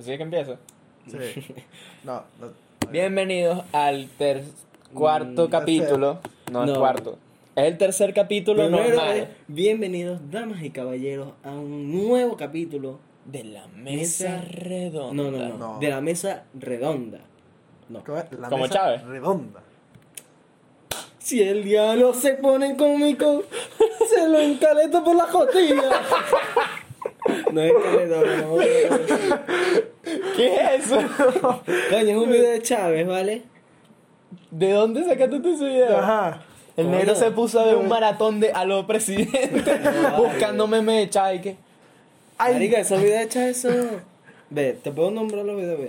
Así es que empieza. Sí. No, no. Bienvenidos al ter cuarto Mm, capítulo. No, el No. cuarto. Es el tercer capítulo Primero, normal. eh, bienvenidos, damas y caballeros, a un nuevo capítulo. De la mesa Mesa- redonda. No, no, no, No. De la mesa redonda. No. ¿Cómo es? La Como mesa Chávez. Redonda. Si el diablo se pone cómico, se lo encaleta por la costilla. No es encaleta, no. ¿Qué es eso? Coño, es un video de Chávez, ¿vale? ¿De dónde sacaste tú ese video? Ajá. El negro se puso a ver un maratón de a lo presidente buscando memes de Chávez y que Ay, Marica, esos videos de Chávez son... Ve, te puedo nombrar los videos, ve.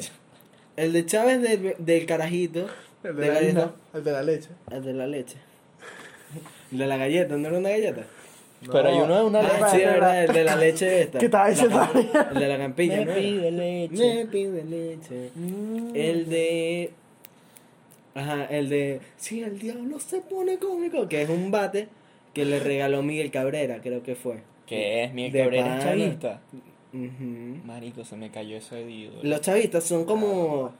El de Chávez del, del carajito. el de de la galleta. harina, el de la leche. El de la leche. El de la galleta, ¿no era una galleta? Pero hay uno de una Ah, leche. sí, es verdad, el de la leche esta. ¿Qué estaba diciendo? La El de la campilla, Me ¿no era? pide leche. Me pide leche. El de. Ajá, el de. Si el diablo se pone cómico, que es un bate que le regaló Miguel Cabrera, creo que fue. ¿Qué es? Mi De Cabrera es chavista. Ujú. Marico, se me cayó ese ídolo. Los chavistas son como.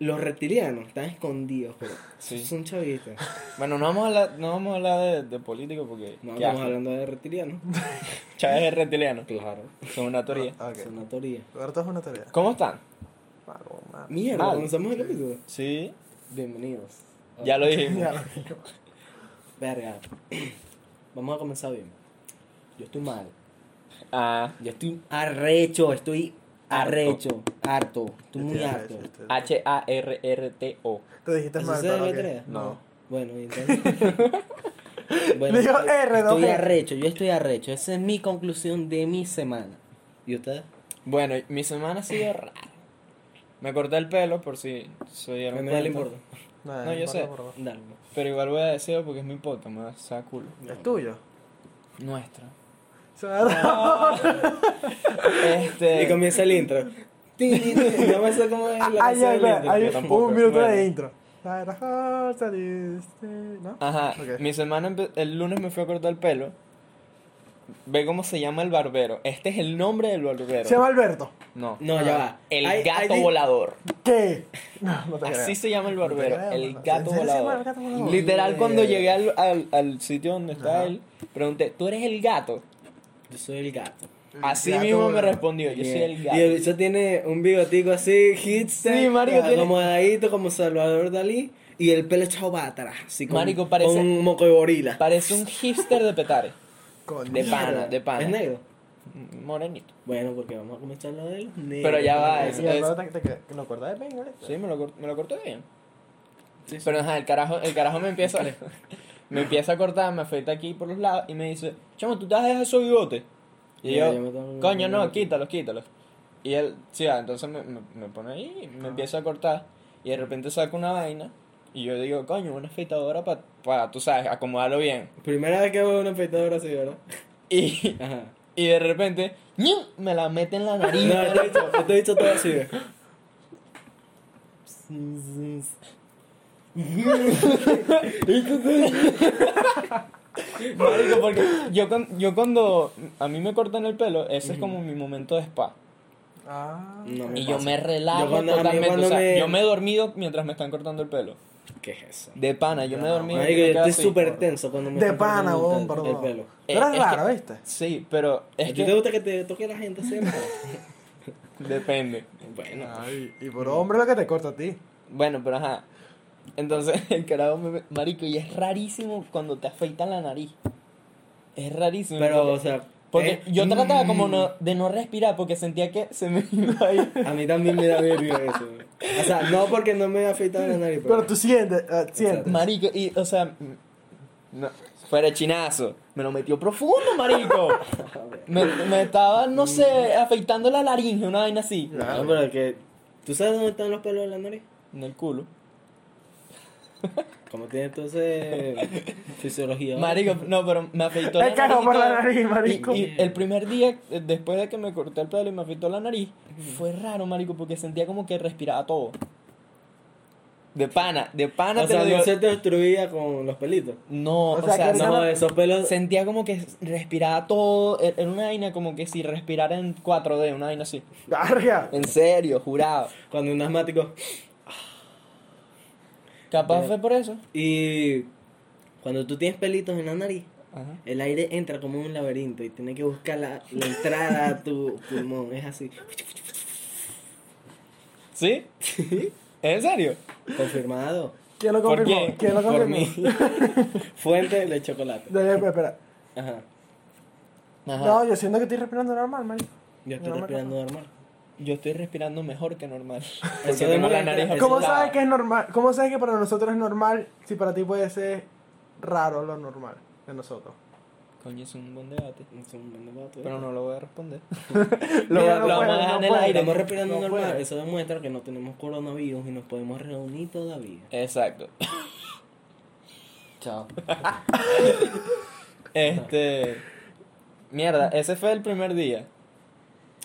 Los reptilianos, están escondidos, pero. Sí. Son chavistas. Bueno, no vamos a hablar, no vamos a hablar de, de político porque No estamos hablando de reptilianos. Chávez es reptiliano. Claro. Son una teoría. Ah, Es ok. una teoría. Ahorita es una tarea. ¿Cómo están? Malo, malo. Mierda, Mal. comenzamos el capítulo. Sí, Bienvenidos. ya lo dijimos. Ya lo Verga. Vamos a comenzar bien. Yo estoy mal. Ah, Yo estoy arrecho, estoy. Arrecho, harto. Estoy muy harto. H-A-R-R-T-O. Te dijiste ¿Así mal, ok. No. Bueno, entonces. bueno, Dijo estoy, R, no estoy arrecho, yo estoy arrecho. Esa es mi conclusión de mi semana. ¿Y ustedes? Bueno, mi semana ha sido rara. Me corté el pelo por si se dieron no le importa. Nada, No, yo sé. Pero igual voy a decirlo porque es mi podcast, me va a sacar culo. Es tuyo. Nuestra. Este. Y comienza el intro. no me sé cómo es la Ay, canción del intro. hay yo tampoco. un minuto Bueno. de intro. ¿No? Ajá, Ok. mi semana, empe- el lunes me fui a cortar el pelo. Ve cómo se llama el barbero. Este es el nombre del barbero. Se llama Alberto. No. No, ya va. El Hay- gato hay di- volador. ¿Qué? No, no te Así se llama el barbero. creo, el no. gato ¿En serio se llama volador. el gato volador? Literal, cuando llegué al, al, al sitio donde está Ajá. él, pregunté, ¿tú eres el gato? Yo soy el gato. El Así gato mismo me respondió, yo soy el Y gato. el bicho tiene un bigotico así, hipster, Sí, marico, ah, tiene- acomodadito como Salvador Dalí, y el pelo echado para atrás, así con, Marico, parece- con un moco de gorila. Parece un hipster de petare. Coño. De pana, de pana. ¿Es negro? Morenito. Bueno, porque vamos a comenzar lo de los negros. Pero ya va, Sí, es- Alberto, te- te- te- ¿No acuerdas de mí? Sí, me lo, me lo corté bien. Sí, sí. Pero ajá, el carajo, el carajo me empieza, me empieza a cortar, me afeita aquí por los lados y me dice, chamo, ¿tú te vas a dejar esos bigotes? Y yo, coño, no, quítalos, quítalos. Y él, sí, ah, entonces me, me, me pone ahí, me empieza a cortar y de repente saca una vaina y yo digo, coño, una afeitadora para, pa, tú sabes, acomodarlo bien. Primera vez que veo una afeitadora así, ¿verdad? Y, Ajá. y de repente, ¡ñim! me la mete en la nariz. No, este bicho, este bicho todo así. Marico, porque yo, yo cuando a mí me cortan el pelo, ese es como mi momento de spa. Ah. No Y yo pasa. me relajo Yo cuando- a mí totalmente. cuando o sea, me- yo me he dormido mientras me están cortando el pelo. ¿Qué es eso? De pana, yo me he dormido. Marico, y me yo quedo estoy así. súper tenso cuando me De están pana, cortando weón, el, perdón. el pelo. Tú eres Eh, es raro, que- ¿viste? Sí, pero ¿A es ti que te gusta que te toque la gente siempre? depende. bueno. Ay, y por hombre lo que te corta a ti. Bueno, pero ajá. Entonces el carajo me. Marico, y es rarísimo cuando te afeitan la nariz. Es rarísimo. Pero, porque, o sea... porque eh, yo trataba como no, de no respirar porque sentía que se me iba a ir. A mí también me da verga eso. O sea, no porque no me he afeitado la nariz, pero... Pero tú sientes, eh, sientes. Marico, y, o sea, no, fuera chinazo, me lo metió profundo, marico. Me, me estaba, no sé, afeitando la laringe, una vaina así. No, pero es que... ¿Tú sabes dónde están los pelos de la nariz? En el culo. ¿Cómo tiene entonces fisiología? Marico, no, pero me afeitó la nariz. por la nariz, marico. Y, y el primer día, eh, después de que me corté el pelo y me afeitó la nariz, fue raro, marico, porque sentía como que respiraba todo. De pana, de pana O te sea, no se te destruía con los pelitos. No, O o sea, no, No, esos pelos. sentía como que respiraba todo. e-, Era una vaina como que si respirara en 4D, una vaina así. ¡Verga! En serio, jurado. Cuando un asmático. Capaz fue por eso. Y cuando tú tienes pelitos en la nariz, Ajá. el aire entra como en un laberinto y tienes que buscar la, la entrada a tu pulmón. Es así. ¿Sí? ¿En serio? Confirmado. ¿Quién lo ¿Por confirmó? quién? ¿Quién lo Por confirmó? mí. Fuente de chocolate. Ya, ya, espera. Ajá. Ajá. No, yo siento que estoy respirando normal, man. Yo estoy No respirando normal. Yo estoy respirando mejor que normal. Porque tengo la nariz ¿Cómo sabes que es normal? ¿Cómo sabes que para nosotros es normal si para ti puede ser raro lo normal de nosotros? Coño, es un buen debate. Es un buen debate. Pero no lo voy a responder. Lo, Mira, no lo vamos a dejar no en el aire. Estamos respirando No normal. puede. Eso demuestra que no tenemos coronavirus y nos podemos reunir todavía. Exacto. Chao. Este. Mierda, ese fue el primer día.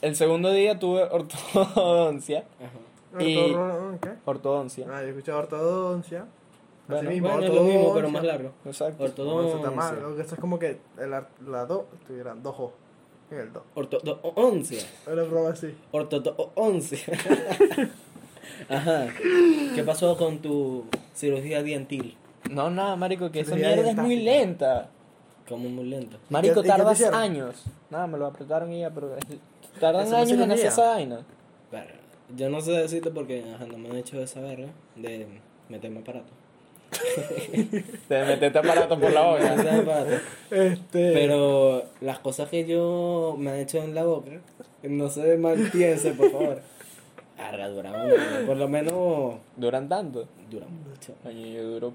El segundo día tuve ortodoncia. Ajá. Y- ¿Qué? Ortodoncia. Ah, yo he escuchado ortodoncia. Bueno, Así mismo, Bueno, es lo mismo, pero ortodoncia. más largo. Exacto. No, eso está mal. Ortodoncia. Lo que eso es como que el ar- la do tuvieran dos O en el do. Ortodoncia. Era broma así. Ortodoncia. Ajá. ¿Qué pasó con tu cirugía dientil? No, nada, marico, que esa mierda es muy lenta. Como muy lento. Marico, ¿Y qué te tardas años. Nada, me lo apretaron y ya, pero tardan años en hacer esa vaina. Verga. Yo no sé decirte porque ajá, no me han hecho esa verga de meterme aparato. Te metete aparato por la boca. Este. Pero las cosas que yo me han hecho en la boca, no se malpiense, por favor. Arga, dura un año. Por lo menos Duran tanto. dura mucho. Coño, yo duro.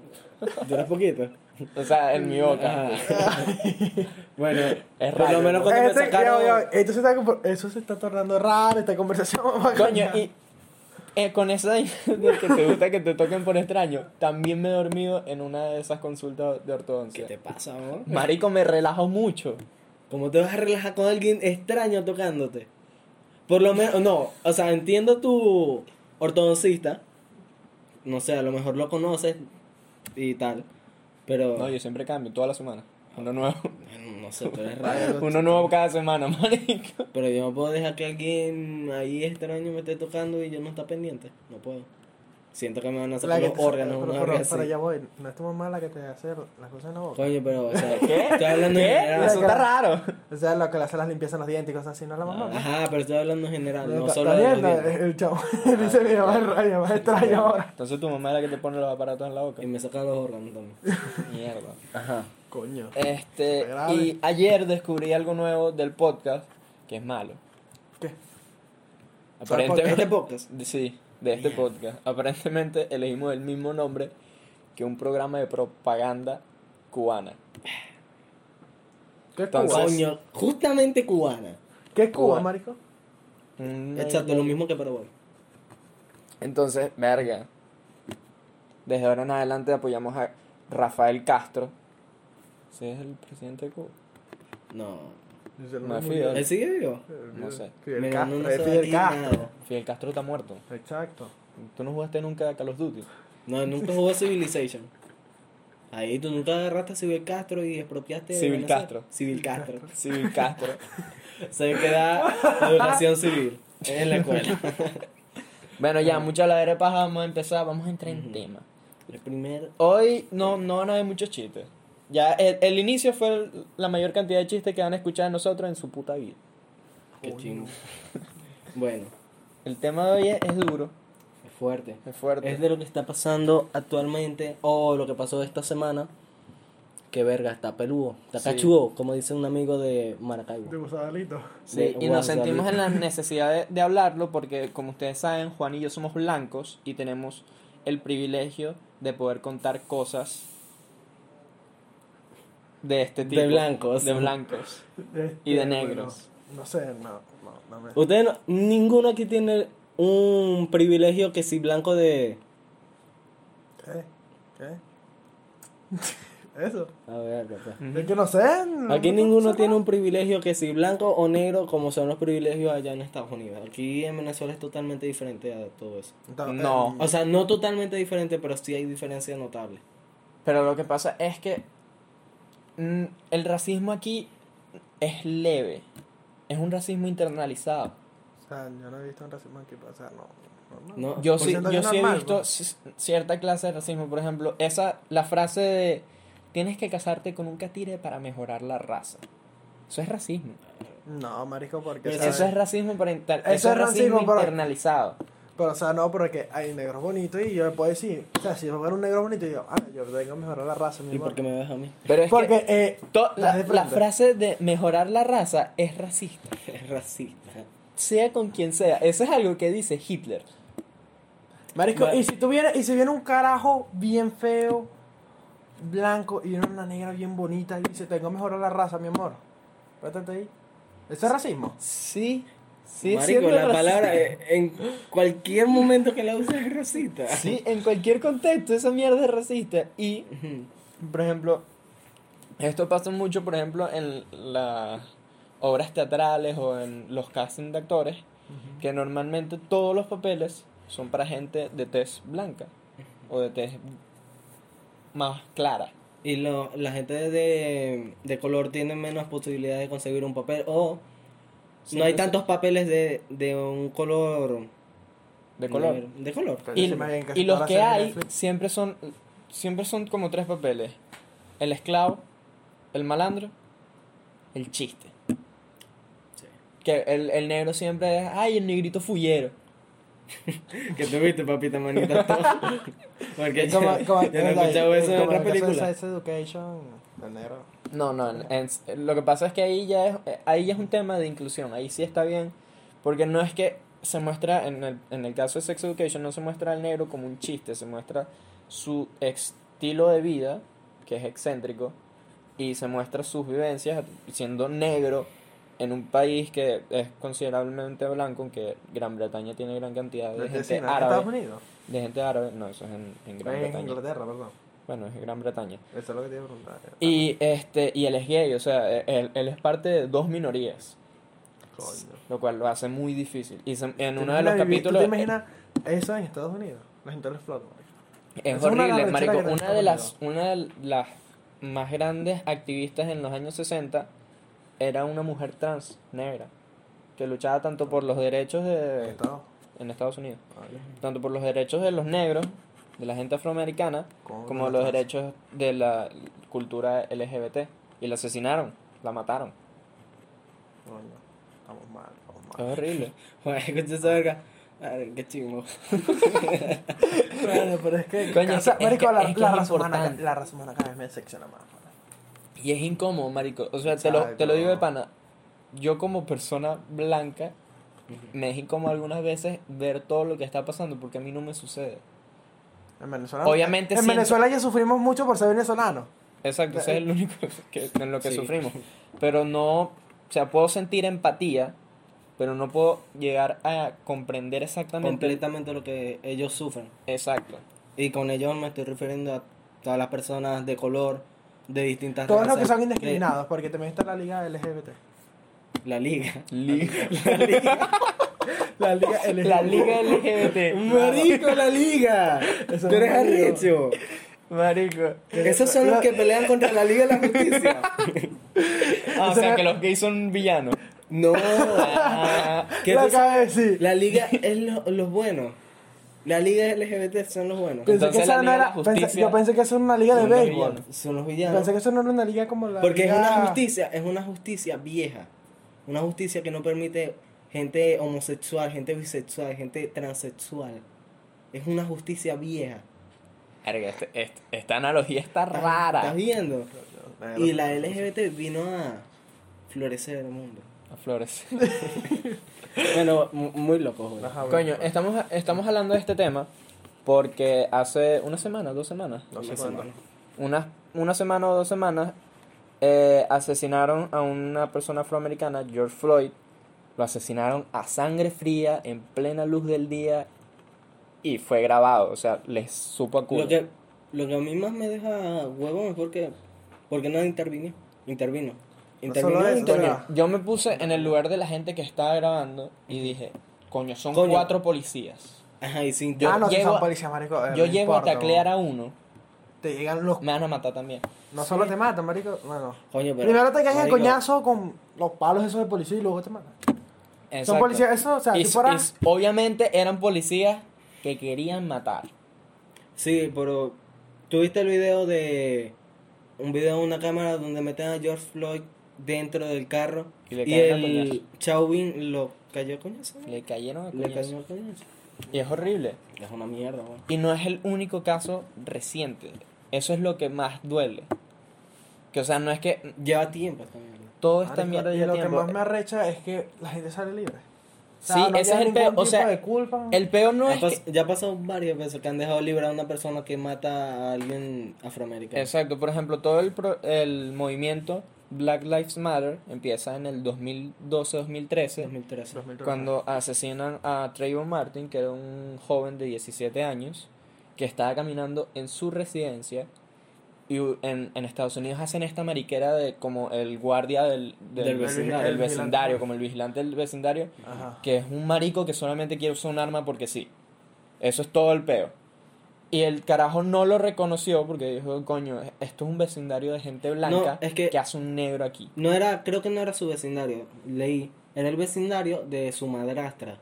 Dura poquito. O sea, en mi boca. Bueno, Es por lo menos ¿no? cuando me Este- sacaron. esto se está compor- eso se está tornando raro, esta conversación. Coño, y eh, con esa de que te gusta que te toquen por extraño, también me he dormido en una de esas consultas de ¿Qué ortodoncia. te pasa, amor? Marico, me relajo mucho. ¿Cómo te vas a relajar con alguien extraño tocándote? Por lo menos, no, o sea, entiendo tu ortodoncista. No sé, a lo mejor lo conoces y tal. Pero. No, yo siempre cambio, toda la semana. Uno nuevo. Bueno, no sé, tú eres raro. Uno nuevo cada semana, marico. Pero yo no puedo dejar que alguien ahí extraño me esté tocando y yo no está pendiente. No puedo. Siento que me van a sacar los órganos pero, una pero, pero ya voy, no es tu mamá la que te hace las cosas en la boca. Coño, pero, o sea, ¿Qué? estoy hablando en ¿Qué? general. Eso está raro. O sea, lo que le hace las limpiezas en los dientes y cosas así, no es la mamá. Ajá, pero estoy hablando en general, no Está- solo está de bien, los no, el chavo dice mi mamá es raro, más extraño ahora. Entonces tu mamá es la que te pone los aparatos en la boca. Y me saca los órganos también. Mierda. Ajá. Coño. Este, y ayer descubrí algo nuevo del podcast que es malo. ¿Qué? Aparentemente, ¿Este podcast? Sí, de este podcast. Aparentemente elegimos el mismo nombre que un programa de propaganda cubana. ¿Qué es Cuba? Entonces- Coño, justamente cubana. ¿Qué es Cuba, Cuba. marico? Una Exacto, lo mismo que Paraguay. Entonces, verga. Desde ahora en adelante apoyamos a Rafael Castro. ¿Ese es el presidente de Cuba? No. No es Fidel. ¿Él sigue vivo? No sé. Fidel Mira, Castro. no es Fidel Castro. nada. Fidel Castro está muerto. Exacto. ¿Tú no jugaste nunca a Call of Duty? No, nunca jugó Civilization. Ahí tú nunca agarraste a Civil Castro y expropiaste. Civil? Castro. Civil Castro. Civil Castro. Se queda educación civil en la escuela. bueno, ya, mucha ladera de paja. Vamos a empezar. Vamos a entrar en tema. El primer. Hoy no, no van a haber muchos chistes. Ya, el, el inicio fue el- la mayor cantidad de chistes que van a escuchar de nosotros en su puta vida. Qué chingo. Bueno, El tema de hoy es, es duro, es fuerte. es fuerte. Es de lo que está pasando actualmente o lo que pasó esta semana. Que verga, está peludo. Está Sí. cachudo, como dice un amigo de De Maracaibo. Gusadalito. Sí, de y nos sentimos en la necesidad de, de hablarlo porque, como ustedes saben, Juan y yo somos blancos y tenemos el privilegio de poder contar cosas de este tipo. De blancos. De blancos. Este, Y de bueno, negros. No sé, no, no, no me... Ustedes, no- ninguno aquí tiene un privilegio que si blanco de... ¿Qué? ¿Qué? Eso. A ver, pues. Es que no sé. Aquí no ninguno sé tiene nada. un privilegio que si blanco o negro como son los privilegios allá en Estados Unidos. Aquí en Venezuela es totalmente diferente a todo eso. Entonces, No. eh, O sea, no totalmente diferente, pero sí hay diferencias notables. Pero lo que pasa es que el racismo aquí es leve. Es un racismo internalizado. o sea, yo no he visto un racismo aquí, sea, no. no, No, Yo sí, yo sí he visto cierta clase de racismo. Por ejemplo, esa, la frase de tienes que casarte con un catire para mejorar la raza. Eso es racismo. No, marico, porque. Eso es racismo, para inter- Eso eso es racismo, internalizado. Pero, o sea, no, porque hay negros bonitos y yo le puedo decir, o sea, si yo fuera un negro bonito, yo, ah, yo tengo que mejorar la raza, mi ¿Y amor. por qué me ves a mí? Pero es Porque, que eh, la, de la frase de mejorar la raza es racista. Es racista. Sea con quien sea. Eso es algo que dice Hitler. Marico, Vale. y si tuviera, y si viene un carajo bien feo, blanco, y viene una negra bien bonita y dice, tengo que mejorar la raza, mi amor. Espérate ahí. ¿Eso es racismo? Sí. Sí, Marico, la racista. palabra eh, en cualquier momento que la uses es racista. Sí, en cualquier contexto esa mierda es racista. Y, por ejemplo, esto pasa mucho, por ejemplo, en las obras teatrales o en los castings de actores, que normalmente todos los papeles son para gente de tez blanca o de tez más clara. Y lo, la gente de, de color tiene menos posibilidades de conseguir un papel o no hay Siempre tantos papeles de, de un color De color. de color Y, sí, y los que hay siempre son siempre son como tres papeles. El esclavo, el malandro, el chiste. Que el, el negro siempre es, ay, el negrito fullero. que tuviste papita manita todo. porque yo, Como, como, yo no he escuchado eso en otra película Sex Education, el negro. No, no, en- en- lo que pasa es que ahí ya es, ahí ya es un tema de inclusión, ahí sí está bien, porque no es que se muestra, en el, en el caso de Sex Education, no se muestra al negro como un chiste, se muestra su estilo de vida, que es excéntrico, y se muestra sus vivencias siendo negro en un país que es considerablemente blanco, aunque Gran Bretaña tiene gran cantidad de gente en Estados árabe, Unidos. de gente árabe, no, eso es en, en Gran En Bretaña, Inglaterra, perdón. Bueno, es Gran Bretaña. Eso es lo que te iba a preguntar. Y este y él es gay, o sea, él, él es parte de dos minorías, Coño. lo cual lo hace muy difícil. Y se- en ¿Tú uno de los capítulos ¿Tú te imaginas eso en Estados Unidos? La gente lo explota. marico. es es las horrible, marico. arrecheras que Una de las una de las más grandes activistas en los años 60 era una mujer trans negra que luchaba tanto por los derechos de en Estados Unidos, tanto por los derechos de los negros, de la gente afroamericana, ¿Cómo como los trans? derechos de la cultura LGBT y la asesinaron, la mataron. Coño, estamos mal, estamos Es mal. horrible. Bueno, escucha esa verga Ay, qué chingo Bueno, pero es que. Coño, o es sea, que- marico, es que- la, es que la es raza humana, la raza humana cada vez me secciona más. Y es incómodo, marico. O sea, te lo, te lo digo de pana. Yo como persona blanca, me es incómodo algunas veces ver todo lo que está pasando porque a mí no me sucede. En Venezuela. Obviamente En siento- Venezuela ya sufrimos mucho por ser venezolanos. Exacto, ese es el único que, en lo que Sí. sufrimos. Pero no, o sea, puedo sentir empatía, pero no puedo llegar a comprender exactamente. completamente lo que ellos sufren Exacto. y con ellos me estoy refiriendo a todas las personas de color de distintas Todos los que son de- indiscriminados, porque también está la liga LGBT. la liga La liga LGBT. La liga LGBT. marico la liga Eso tú eres arrecho Marico. esos son los que pelean contra la liga de la justicia Ah, o sea, que los gays son villanos. no Ah, ¿Qué Lo de decir. La liga es lo- los buenos. La liga LGBT son los buenos. Pensé Entonces que la esa no Liga la era, pensé- yo pensé que eso era una liga de los béisbol. Son los villanos. Pensé que eso no era una liga como la Porque es liga- una justicia, es una justicia vieja. Una justicia que no permite gente homosexual, gente bisexual, gente transexual. Es una justicia vieja. Este- este- esta analogía está rara. ¿Estás viendo? Y la LGBT vino a florecer el mundo. A flores. Bueno, mu- muy loco, güey. Ajá, bueno. Coño, estamos, estamos hablando de este tema porque hace una semana, dos semanas, No sé Una cuándo. semana. una, una semana o dos semanas, eh, asesinaron a una persona afroamericana, George Floyd. Lo asesinaron a sangre fría, en plena luz del día, y fue grabado. O sea, les supo a culo. Lo que lo que a mí más me deja huevón es porque, porque no intervino. Intervino. No Intervino. eso, intervino. Yo me puse en el lugar de la gente que estaba grabando y dije, coño, son Coño. cuatro policías. Ajá, y sin Yo ah, no, si llego son policías, marico. eh, Yo no llego a taclear a uno, Te llegan los. me van a matar también. No solo te matan, marico. Bueno. Coño, pero. Primero te caen el coñazo con los palos esos de policía y luego te matan. Son Exacto. policías, eso, o sea, Y- si fuera. y obviamente eran policías que querían matar. Sí, pero. ¿Tuviste el video de. Un video de una cámara donde meten a George Floyd dentro del carro Y le y el. Chauvin lo cayó coñazo? Le cayeron a Le cayó a coñazo. Y es horrible. Es una mierda. Y no es el único caso reciente. Eso es lo que más duele. Que o sea, no es que Lleva tiempo mierda. Todo esta Marico, mierda y lleva lo que más me arrecha es que la gente sale libre. O sea, Sí, no ese es el peo, ningún o sea, de. El peor no Ya, es pas- que- ya ha pasado varias veces que han dejado libre a una persona que mata a alguien afroamericano. Exacto, por ejemplo, todo el, pro- el movimiento Black Lives Matter empieza en el 2012-2013, 2013. 2013. cuando asesinan a Trayvon Martin, que era un joven de 17 años, que estaba caminando en su residencia. Y en, en Estados Unidos hacen esta mariquera de como el guardia del, del, Del vecindario. del vecindario, como el vigilante del vecindario, Ajá. que es un marico que solamente quiere usar un arma porque sí. Eso es todo el peo. Y el carajo no lo reconoció porque dijo, coño, esto es un vecindario de gente blanca No, es que- hace un negro aquí. No era, creo que no era su vecindario, leí. Era el vecindario de su madrastra.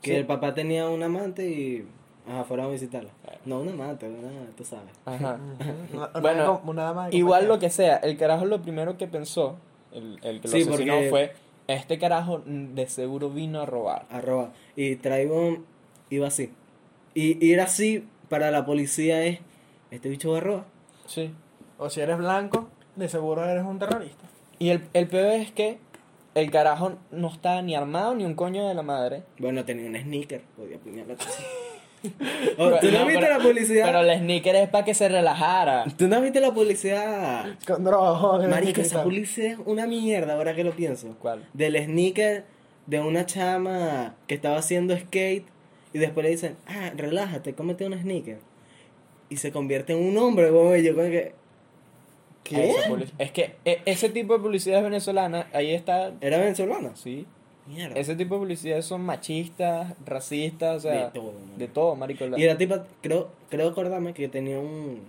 Que Sí. el papá tenía un amante y. Ajá, fueron a visitarla. No, un amante, una, tú sabes. Ajá. Una- una Bueno, una dama Igual lo que sea, el carajo lo primero que pensó, el, el que lo Sí, asesinó porque- fue, este carajo de seguro vino a robar. Arroba. Y Traibon iba así. Y ir así para la policía es. Este bicho va a robar. Sí. O si eres blanco, de seguro eres un terrorista. Y el, el peor es que el carajo no estaba ni armado ni un coño de la madre. Bueno, tenía un sneaker, podía apuñalarte así. Oh, ¿Tú no, No, viste pero- la publicidad? Pero el sneaker es para que se relajara. ¿Tú no viste la publicidad? Con droga, Marico, esa publicidad es una mierda ahora que lo pienso. ¿Cuál? Del sneaker de una chama que estaba haciendo skate y después le dicen, ah, relájate, cómete un sneaker. Y se convierte en un hombre, como yo como que... ¿Qué? Es que e- ese tipo de publicidad venezolana, ahí está. ¿Era venezolana? Sí. Mierda. Ese tipo de publicidades son machistas, racistas, o sea. De todo, man. De todo, marico. La- Y la tipa, creo, creo acordarme que tenía un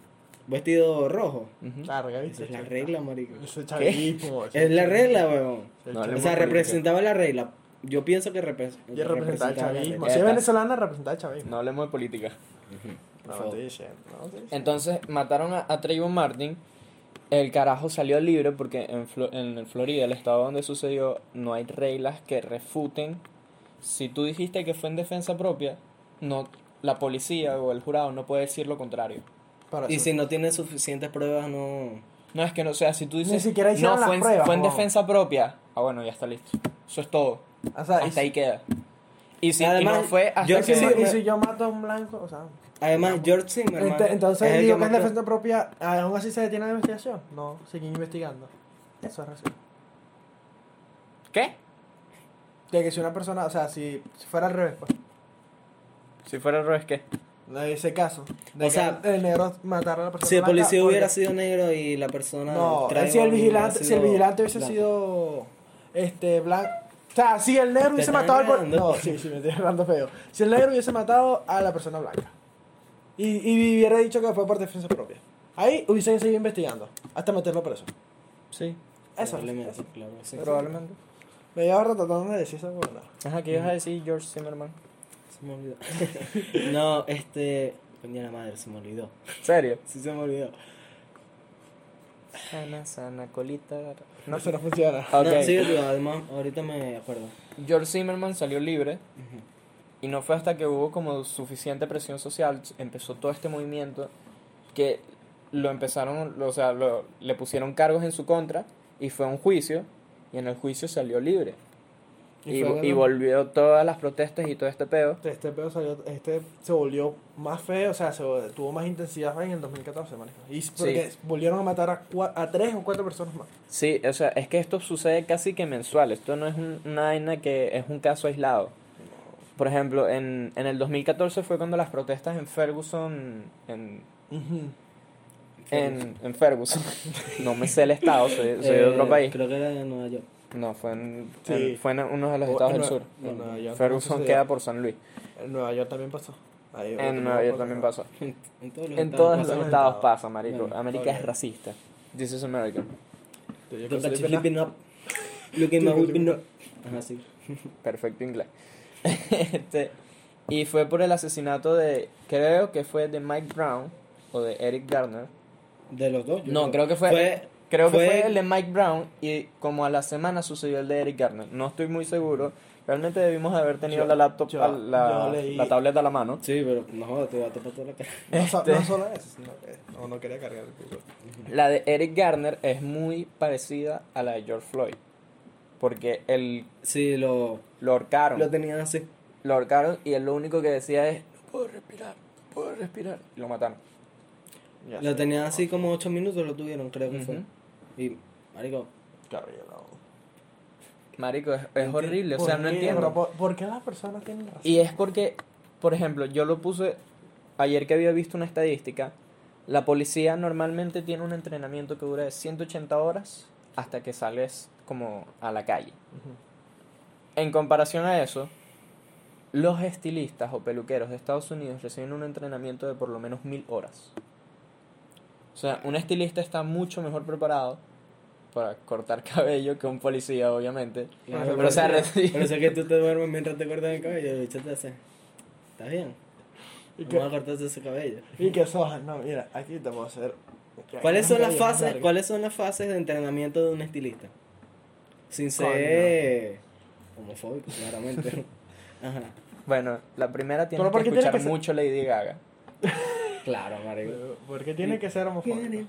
vestido rojo. Es la regla, marico. Eso es chavismo. Es la regla, weón. No. O sea, política. representaba la regla. Yo pienso que repre- representaba el chavismo. Si es venezolana, representa el chavismo. No hablemos de política. No, estoy diciendo. No, diciendo. Entonces mataron a, a Trayvon Martin. El carajo salió libre porque en, Flo- en el Florida, el estado donde sucedió, no hay reglas que refuten. Si tú dijiste que fue en defensa propia, no la policía o el jurado no puede decir lo contrario. Para Y eso. si no tiene suficientes pruebas, no. No es que no, o sea, si tú dices siquiera hicieron no fue, en, pruebas, fue en defensa propia, ah bueno, ya está listo. Eso es todo. O sea, y hasta si- ahí queda. Y si y Además, no fue hasta yo que si, sí, y me- si yo mato a un blanco, o sea. Además, George Zimmerman. Ente- entonces es el digo que es defensa propia, aún así se detiene la investigación. No, siguen investigando. Eso es racismo. ¿Qué? De que si una persona, o sea, si, si fuera al revés, pues. Si fuera al revés, ¿qué? De ese caso. De O que sea, el negro matara a la persona. Si el blanca policía porque- hubiera sido negro y la persona. No, Trayvon si el vigilante, si el vigilante hubiese blanco. sido este blanco. O sea, si el negro hubiese matado al. No, sí, sí, me estoy hablando feo. Si el negro hubiese matado a la persona blanca. Y, y hubiera dicho que fue por defensa propia. Ahí hubiesen seguido investigando. Hasta meterlo preso. Sí, Eso. Probablemente, eso. claro, sí. probablemente. Me lleva rato tratando de decir esa huevada. Ajá, ¿qué ibas a decir George Zimmerman? Se me olvidó. no, este. Coño la madre, se me olvidó. ¿Serio? Sí, se me olvidó. Sana, sana, colita. No, eso no funciona. Ok. No, tú, además, ahorita me acuerdo. George Zimmerman salió libre y no fue hasta que hubo como suficiente presión social, empezó todo este movimiento que lo empezaron, o sea, lo- le pusieron cargos en su contra y fue a un juicio y en el juicio salió libre. Y Y, volvió todas las protestas y todo este pedo. Este pedo salió, este se volvió más feo, o sea, se tuvo más intensidad en el 2014, marico. Y porque volvieron a matar a, cua- a tres o cuatro personas más. Sí, o sea, es que esto sucede casi que mensual. Esto no es un- una vaina que es un caso aislado. Por ejemplo, en, en el 2014 fue cuando las protestas en Ferguson, en en, en Ferguson. no me sé el estado, soy, soy de Eh, otro país. Creo que era de Nueva York. No, fue en, Sí. en- fue en uno de los O- estados en del sur. en Nueva York Ferguson queda por San Luis. En Nueva York también pasó. Ahí, En Nueva York también pasó. En todos los En estados todos pasa los en estados estados. pasa, marico. América es racista. This is America. Yo Look at my up. Ajá, sí. Perfecto inglés. Este, y fue por el asesinato de, creo que fue de Mike Brown o de Eric Garner. De los dos. yo No, creo que fue- Creo que Fue- el de Mike Brown y como a la semana sucedió el de Eric Garner. No estoy muy seguro. Realmente debimos haber tenido Yo- la laptop, yo- la, leí- la tableta a la mano. Sí, pero no te va a toda la cara. Este- no solo eso, sino que no, no quería cargar el. La de Eric Garner es muy parecida a la de George Floyd. Porque él Sí, lo, lo ahorcaron. lo tenían así. Lo ahorcaron y él lo único que decía es, no puedo respirar, no puedo respirar. Y lo mataron. Ya Lo tenían así como 8 minutos, lo tuvieron, creo que fue. Y, marico, Claro, no. Marico, es, es horrible. O sea, ¿Por no qué? entiendo. Pero, ¿por, por qué las personas tienen razón? Y es porque, por ejemplo, yo lo puse ayer que había visto una estadística. La policía normalmente tiene un entrenamiento que dura de 180 horas hasta que sales como a la calle. Ujú. En comparación a eso, los estilistas o peluqueros de Estados Unidos reciben un entrenamiento de por lo menos mil horas. O sea, un estilista está mucho mejor preparado para cortar cabello que un policía, obviamente. claro, Pero, o sea, por reci- eso es que tú te duermes mientras te cortas el cabello, el bicho te hace. ¿Estás bien? ¿Y Vamos a qué, cortarte ese cabello. y qué soja? No, mira, aquí te puedo hacer. ¿Cuáles son las fases? ¿Cuáles son las fases de entrenamiento de un estilista? Sin ser homofóbico, claramente. Ajá. Bueno, la primera tiene que ¿por qué tiene escuchar que ser- mucho Lady Gaga. Claro, marico. Pero, ¿Por qué tiene que ser homofóbico?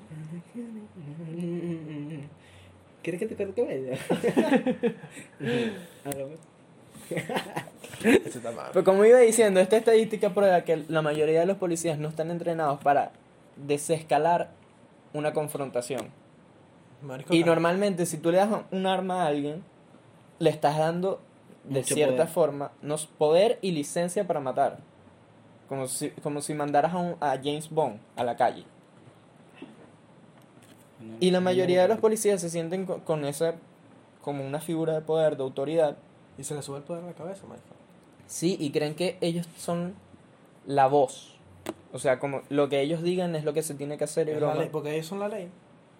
¿Quieres que te corte el cabello? Eso está mal. Pero como iba diciendo, esta estadística prueba que la mayoría de los policías no están entrenados para desescalar una confrontación. Marico, Y claro. normalmente si tú le das un arma a alguien, le estás dando de Mucho cierta poder. forma nos, poder y licencia para matar. Como si, como si mandaras a, un- a James Bond a la calle. Y la mayoría de los policías se sienten co- con, esa como una figura de poder, de autoridad. Y se le sube el poder a la cabeza, marico. Sí, y creen que ellos son la voz. O sea, como lo que ellos digan es lo que se tiene que hacer y ley, porque ellos son la ley.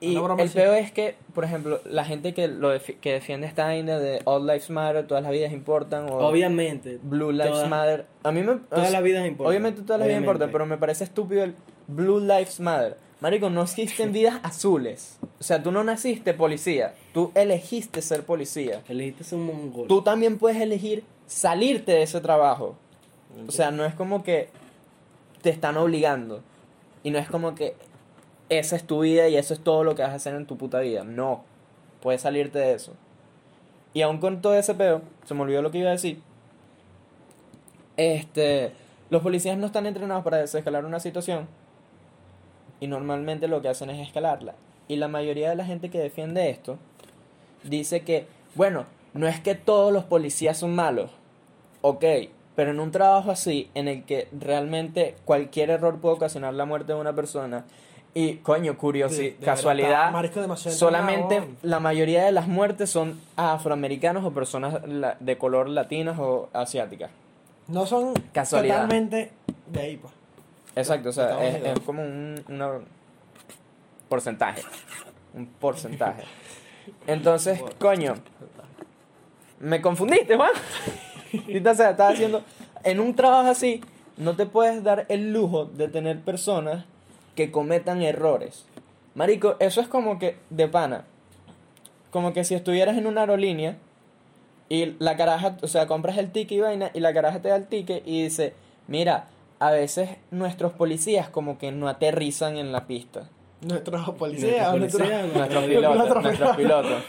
Y el peor es que, por ejemplo, la gente que lo defi- que defiende esta vaina de All Lives Matter, todas las vidas importan, o Obviamente. Blue Lives todas- Matter, a mí me... Todas las vidas importan. Obviamente todas las vidas importan, pero me parece estúpido el Blue Lives Matter. Marico, no existen vidas azules. O sea, tú no naciste policía, tú elegiste ser policía. Elegiste ser un mongol. Tú también puedes elegir salirte de ese trabajo. O sea, no es como que te están obligando. Y no es como que esa es tu vida y eso es todo lo que vas a hacer en tu puta vida. No. Puedes salirte de eso. Y aún con todo ese peo, se me olvidó lo que iba a decir. Este, los policías no están entrenados para desescalar una situación. Y normalmente lo que hacen es escalarla. Y la mayoría de la gente que defiende esto dice que, bueno, no es que todos los policías son malos. Ok, pero en un trabajo así, en el que realmente cualquier error puede ocasionar la muerte de una persona, y coño, De- curiosidad, de casualidad, verdad, solamente la mayoría de las muertes son afroamericanos o personas de color latinas o asiáticas. No son Casualidad. totalmente de ahí, pues. Exacto, o sea, es, es como un una porcentaje. Un porcentaje. Entonces, coño, me confundiste, Juan. Y o sea, estás haciendo. En un trabajo así, no te puedes dar el lujo de tener personas que cometan errores. Marico, eso es como que de pana. Como que si estuvieras en una aerolínea y la caraja, o sea, compras el ticket y vaina, y la caraja te da el ticket y dice: Mira, a veces nuestros policías como que no aterrizan en la pista. Nuestros policías, Nuestros nuestros- policías, Nuestros Piloto, pilotos, nuestros pilotos.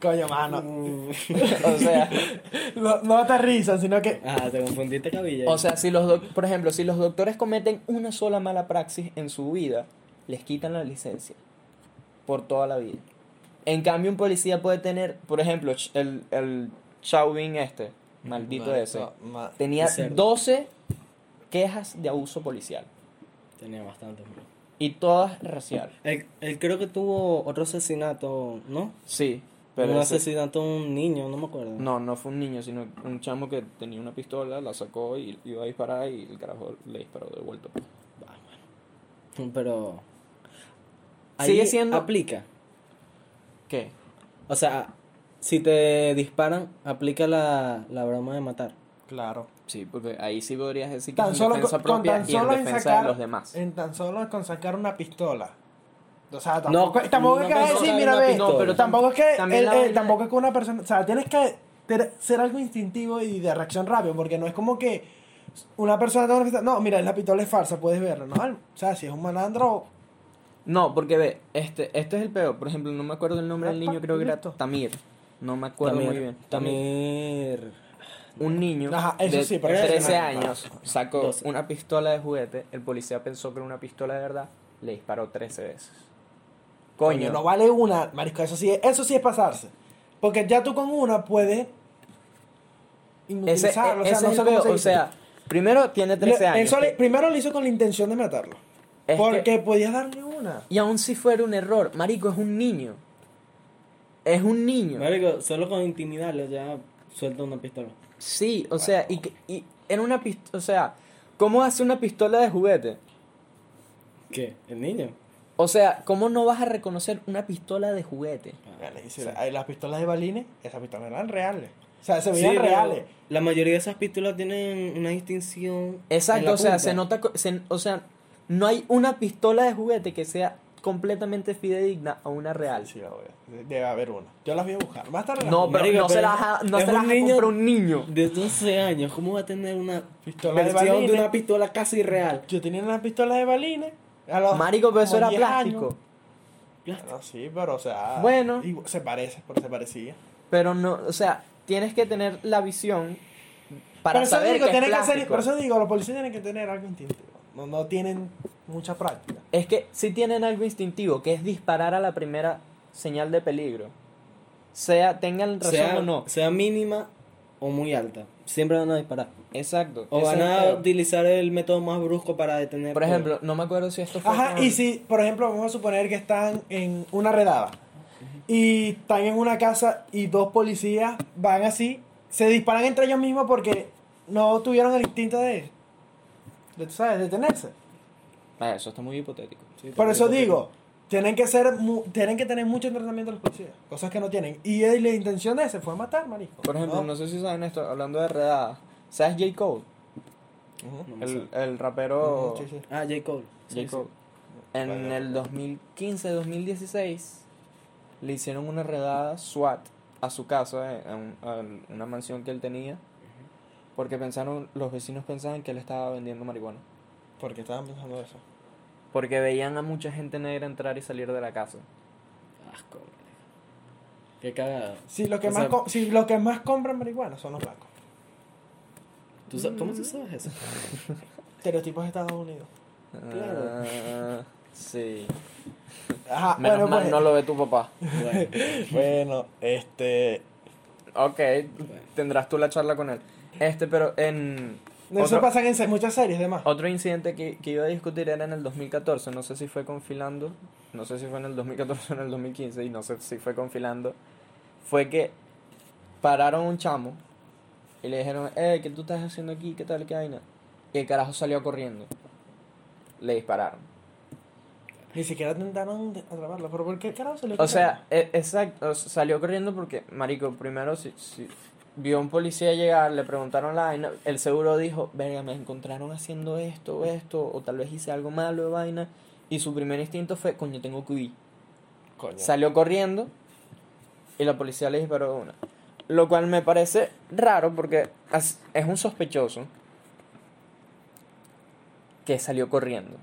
Coño, mano. O sea, No, no aterrizan, sino que. Ah, te confundiste cabilla. o sea, si los doc- por ejemplo, si los doctores cometen una sola mala praxis en su vida, les quitan la licencia por toda la vida. En cambio, un policía puede tener, por ejemplo, el, el Chauvin este, maldito ese, ma- tenía Cerdo. 12 quejas de abuso policial. Tenía bastante, bro. Y todas racial. Él, él creo que tuvo otro asesinato, ¿no? Sí, pero un ese- asesinato de un niño, no me acuerdo. no, no fue un niño, sino un chamo que tenía una pistola, la sacó y iba a disparar y el carajo le disparó de vuelta. Ah, bueno. Pero. Sigue siendo- Aplica. ¿Qué? O sea, si te disparan, aplica la, la broma de matar. Claro. Sí, porque ahí sí podrías decir que Tan es en solo defensa con, con propia tan y en solo en defensa sacar, de los demás. En tan solo con sacar una pistola. O sea, No, tampoco, tampoco no es que decir, mira, ve. No, pero tampoco es que el- tampoco es que una persona, o sea, tienes que ter- ser algo instintivo y de reacción rápida, porque no es como que una persona te va a decir, no, mira, la pistola es falsa, puedes verlo, ¿no? O sea, si es un malandro, No, porque ve, este, este es el peor. Por ejemplo, no me acuerdo el nombre del niño, creo que era. Tamir. No me acuerdo Tamir, muy bien. Tamir. Un niño Ajá, eso de sí, pero 13 ese no. años sacó 12. una pistola de juguete. El policía pensó que era una pistola de verdad. Le disparó 13 veces. Coño. coño, no vale una, marisco, eso sí, es- eso sí es pasarse. Porque ya tú con una puedes ese, o sea, ese no sé cómo se O sea, primero tiene 13 Le- años. eso le- primero lo hizo con la intención de matarlo. Es que- porque podías darle una. y aun si fuera un error, marico, es un niño. Es un niño. Marico, solo con intimidarlo ya suelta una pistola. Sí, o sea, y, que- y en una pistola, o sea, ¿cómo hace una pistola de juguete? ¿Qué? ¿El niño? O sea, ¿cómo no vas a reconocer una pistola de juguete? La- las pistolas de balines, esas pistolas eran reales. O sea, se veían reales. La mayoría de esas pistolas tienen una distinción. en Exacto, la o sea, punta. se nota, se- o sea, no hay una pistola de juguete que sea completamente fidedigna a una real. Sí, la voy a- Debe haber una. Yo las voy a buscar. Más tarde las No, pero no se pero la vas a, no se la un vas a niño- comprar un niño. De 12 años, ¿cómo va a tener una Pistola de versión de balines. una pistola casi real? Yo tenía una pistola de balines. Los Marico, pero eso era 10 plástico. años. Bueno, sí, pero o sea. Bueno. y se parece, pero se parecía. Pero no, o sea, tienes que tener la visión para Por eso saber digo, que es que hacer- plástico. por eso digo, los policías tienen que tener algo instintivo. No, no tienen mucha práctica. Es que si tienen algo instintivo, que es disparar a la primera señal de peligro. Sea, tengan razón Sea, o no. sea mínima o muy alta. Siempre van a disparar. Exacto. O van a utilizar el método más brusco para detener. Por todo. ejemplo, no me acuerdo si esto fue. Ajá, y si, por ejemplo, vamos a suponer que están en una redada y están en una casa y dos policías van así, se disparan entre ellos mismos porque no tuvieron el instinto de, ¿sabes? detenerse. Ah, eso está muy hipotético. Sí, Por eso digo, tienen que ser mu- tienen que tener mucho entrenamiento los policías, cosas que no tienen. Y eh, la intención de ese fue matar, marisco. Por ejemplo, no, sé si saben esto, hablando de redadas. ¿Sabes J. Cole? El, el rapero Ujú, sí, sí. Ah, J. Cole. J. Sí, sí. Cole. En Bueno. el 2015-2016 le hicieron una redada SWAT a su casa, eh, a, a una mansión que él tenía, porque pensaron, los vecinos pensaban que él estaba vendiendo marihuana. ¿Por qué estaban pensando eso? Porque veían a mucha gente negra entrar y salir de la casa. Asco. Qué cagada. Si los que, O más, sea- los que más compran marihuana son los blancos. ¿Tú sa- ¿Cómo tú sabes eso? Estereotipos de Estados Unidos. Claro. Ah, sí. Ajá, Menos bueno, mal pues, no lo ve tu papá. Bueno, bueno, este... Ok, tendrás tú la charla con él. Este, pero en... Eso otro- pasa en muchas series, además. Otro incidente que, que iba a discutir era en el 2014, no sé si fue con Filando, no sé si fue en el 2014 o en el 2015, y no sé si fue con Filando, fue que pararon un chamo y le dijeron, eh, ¿qué tú estás haciendo aquí? ¿Qué tal? ¿Qué vaina? Y el carajo salió corriendo. Le dispararon. Ni siquiera intentaron atraparlo. ¿Pero por qué carajo se le O sea, e- exacto, salió corriendo porque, marico, primero si, si vio a un policía llegar, le preguntaron la vaina, el seguro dijo, verga, me encontraron haciendo esto o esto, o tal vez hice algo malo de vaina, y su primer instinto fue, coño, tengo que huir. Coño. Salió corriendo y la policía le disparó una. Lo cual me parece raro porque es un sospechoso que salió corriendo.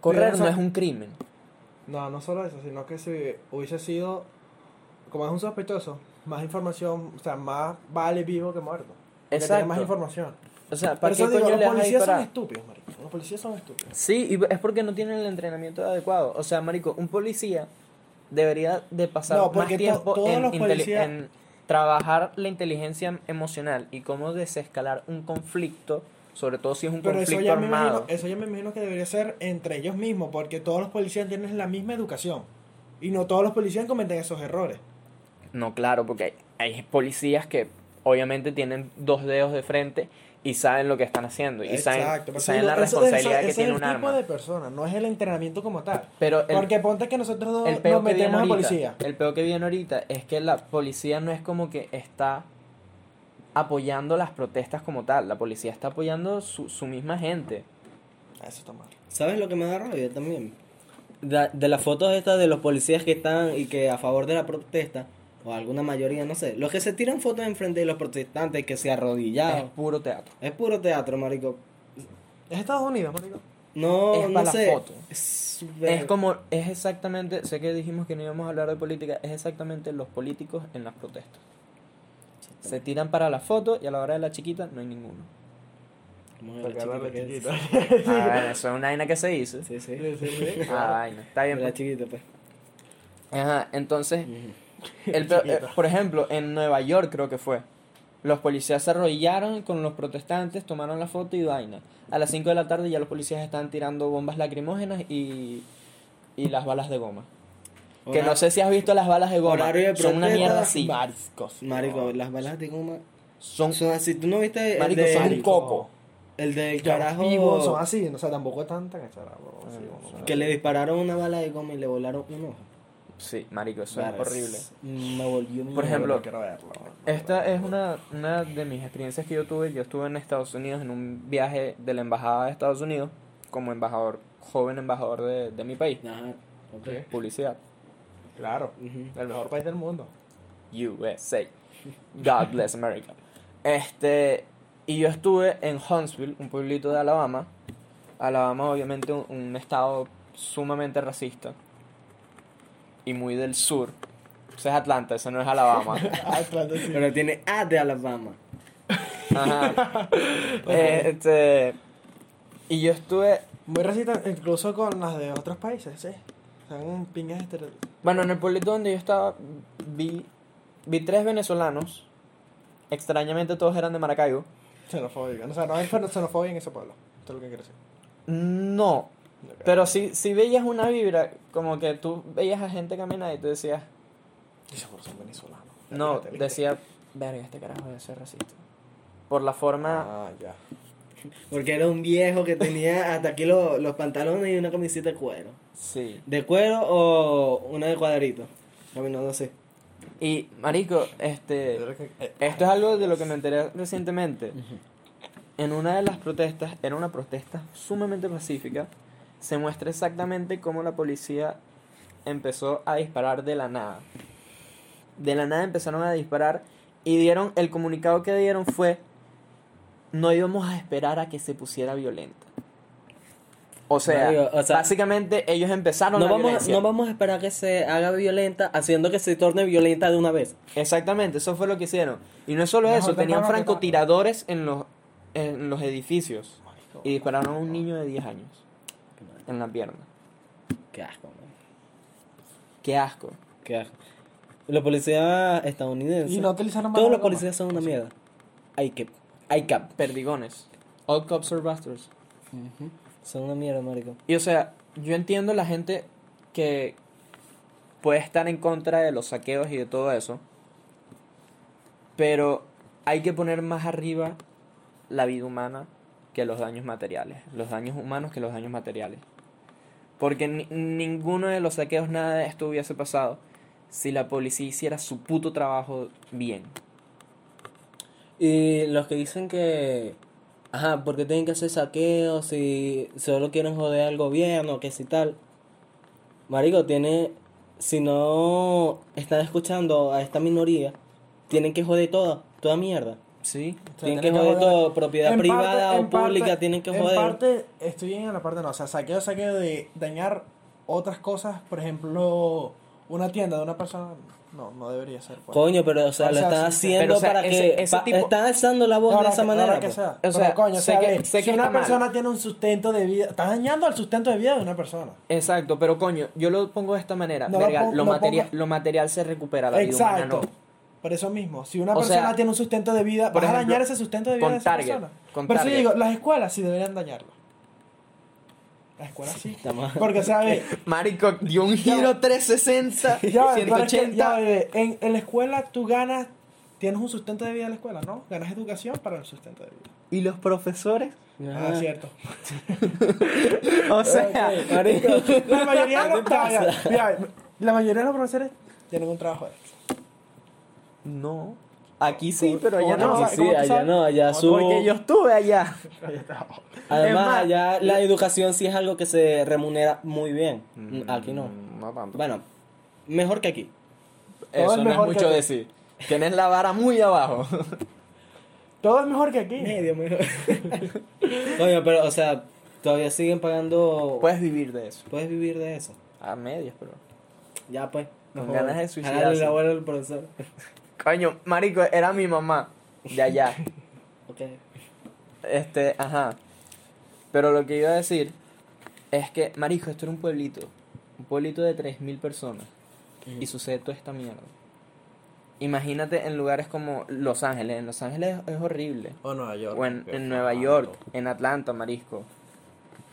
Correr no es un crimen. No, no solo eso, sino que si hubiese sido, como es un sospechoso, más información, o sea, más vale vivo que muerto. Exacto. más información. O sea, ¿para qué eso digo, coño los policías son estúpidos, marico. Los policías son estúpidos. Sí, y es porque no tienen el entrenamiento adecuado. O sea, marico, un policía debería de pasar No, más to- tiempo todos en, policías- en trabajar la inteligencia emocional y cómo desescalar un conflicto sobre todo si es un Pero eso conflicto ya, me armado. imagino, eso ya me imagino que debería ser entre ellos mismos, porque todos los policías tienen la misma educación. Y no todos los policías cometen esos errores. No, claro, porque hay, hay policías que obviamente tienen dos dedos de frente y saben lo que están haciendo y saben, Exacto, saben la responsabilidad eso- que tiene es un el tipo de persona, no es el entrenamiento como tal. Pero el, porque ponte que nosotros dos el nos que metemos a ahorita, policía. el peo que viene ahorita es que la policía no es como que está apoyando las protestas como tal, la policía está apoyando su, su misma gente. Ah, Eso está mal. ¿Sabes lo que me da rabia también? De, de las fotos estas de los policías que están y que a favor de la protesta, o alguna mayoría, no sé, los que se tiran fotos enfrente de los protestantes que se Es arrodillaron. puro teatro. Es puro teatro, marico. Es Estados Unidos, marico. No, Es no pa' la sé. foto. Es, Es como, es exactamente, sé que dijimos que no íbamos a hablar de política, es exactamente los políticos en las protestas. Se tiran para la foto y a la hora de la chiquita no hay ninguno. La chiquita chiquito. Ah, bueno, eso es una vaina que se hizo. Sí, sí. Sí, sí, sí. Ah, vaina, está bien. La pues. chiquita, pues. Ajá, entonces. El eh, por ejemplo, en Nueva York creo que fue. Los policías se arrodillaron con los protestantes, tomaron la foto y vaina. A las 5 de la tarde ya los policías estaban tirando bombas lacrimógenas y, y las balas de goma. Que no sé si has visto las balas de goma. De Son una mierda así. Mariscos. Marico, las balas de goma Son, son así. ¿Tú no viste el marico, de- son un coco. el del carajo son así, o sea, tampoco tan tan bueno, son- que le dispararon una bala de goma y le volaron un ojo? Sí, marico, eso es horrible. Me volvió Por mierda. ejemplo, no quiero verlo. Esta es una, una de mis experiencias que yo tuve. Yo estuve en Estados Unidos en un viaje de la Embajada de Estados Unidos como embajador, joven embajador de, de mi país. Ajá, ok. Sí. Publicidad. Claro, el mejor país del mundo. USA. God bless America. Este, y yo estuve en Huntsville, un pueblito de Alabama. Alabama, obviamente, un, un estado sumamente racista. Y muy del sur. Eso es Atlanta, eso no es Alabama. Claro, sí. Pero tiene A de Alabama. Ajá. Este, y yo estuve. Muy racista incluso con las de otros países, sí. Son pingas estereotipos. Bueno, en el pueblito donde yo estaba, vi, vi tres venezolanos. Extrañamente todos eran de Maracaibo. Xenofóbica. O sea, no hay xenofobia en ese pueblo. Esto es lo que quiero decir. No, pero si, si veías una vibra, como que tú veías a gente caminar y tú decías, seguro son venezolanos. no, decía, verga, este carajo debe ser racista. Por la forma, Ah, ya. Porque era un viejo que tenía hasta aquí lo- los pantalones y una camiseta de cuero. sí. ¿De cuero o una de cuadrito? Caminando así. Y, marico, este, que- eh, esto es algo de lo que me enteré recientemente. En una de las protestas, era una protesta sumamente pacífica, se muestra exactamente cómo la policía empezó a disparar de la nada. De la nada empezaron a disparar y dieron, el comunicado que dieron fue, no íbamos a esperar a que se pusiera violenta. O sea, Mario, o sea, básicamente ellos empezaron No la vamos, violencia. no vamos a esperar que se haga violenta haciendo que se torne violenta de una vez. Exactamente, eso fue lo que hicieron. Y no es solo Mejor eso, tenían francotiradores en los, en los edificios. Y dispararon a un niño de 10 años en la pierna. Qué asco, man. Qué asco. Qué asco. Los policías estadounidenses. Y no utilizaron Todos los policías son una mierda. Hay que. Hay que. Perdigones. All cops are bastards. Son una mierda, marico. Y o sea, yo entiendo la gente que puede estar en contra de los saqueos y de todo eso. Pero hay que poner más arriba la vida humana que los daños materiales. Los daños humanos que los daños materiales. Porque ni- ninguno de los saqueos, nada de esto hubiese pasado si la policía hiciera su puto trabajo bien. Y los que dicen que. Ajá, porque tienen que hacer saqueos si solo quieren joder al gobierno, que si tal. Marico, tiene. Si no están escuchando a esta minoría, tienen que joder todo, toda mierda. ¿Sí? O sea, Tienen que joder todo, propiedad En privada parte- o en parte- pública, tienen que En joder. parte, estoy bien en la parte no. O sea, saqueo, saqueo de dañar otras cosas. Por ejemplo, una tienda de una persona. No, no debería ser. pues. Coño, pero o sea, O lo están sí, haciendo Pero, o sea, para ese- que. ese pa- tipo- Están alzando la voz de esa que- manera. ahora que pues. sea. O Pero, sea, coño, o sé sea, que- sé que si una está mal. persona tiene un sustento de vida, está dañando el sustento de vida de una persona. Exacto, pero coño, yo lo pongo de esta manera. No lo Verga, pon- lo, no material se recupera, la vida humana Exacto. no. Por eso mismo, si una O persona sea, tiene un sustento de vida, por vas a dañar ese sustento de vida con de esa Target, persona. con Por eso Target. digo, las escuelas sí deberían dañarlo. Las escuelas sí. Porque, ¿sabes? Marico, dio un giro 360, Ya, va, pero es que, 180. ya, bebé, en, en la escuela tú ganas, tienes un sustento de vida en la escuela, ¿no? Ganas educación para el sustento de vida. ¿Y los profesores? Ah, Ajá. cierto. O sea, marico. La mayoría de ¿Qué los, la mayoría de los profesores tienen un trabajo extra. No. Aquí sí, ¿Cómo- pero allá no. allá no, allá ¿Cómo su... Porque yo estuve allá. Además, más- allá la educación sí es algo que se remunera muy bien. Aquí no. Mm, No tanto. Bueno, mejor que aquí. Todo Eso es no es mucho decir. Tienes la vara muy abajo. Todo es mejor que aquí. Medio mejor. Coño, pero, o sea, todavía siguen pagando... Puedes vivir de eso. Puedes vivir de eso. A medias, pero. Ya, pues. Con ganas de suicidarse. Jálale la bola al profesor. Coño, marico, era mi mamá. De allá. Ok. Este, ajá. Pero lo que iba a decir es que, marico, esto era un pueblito. Un pueblito de 3.000 personas. Y sucede toda esta mierda. Imagínate en lugares como Los Ángeles. En Los Ángeles es horrible. O Nueva York. O en, en Nueva York, en Atlanta, marisco.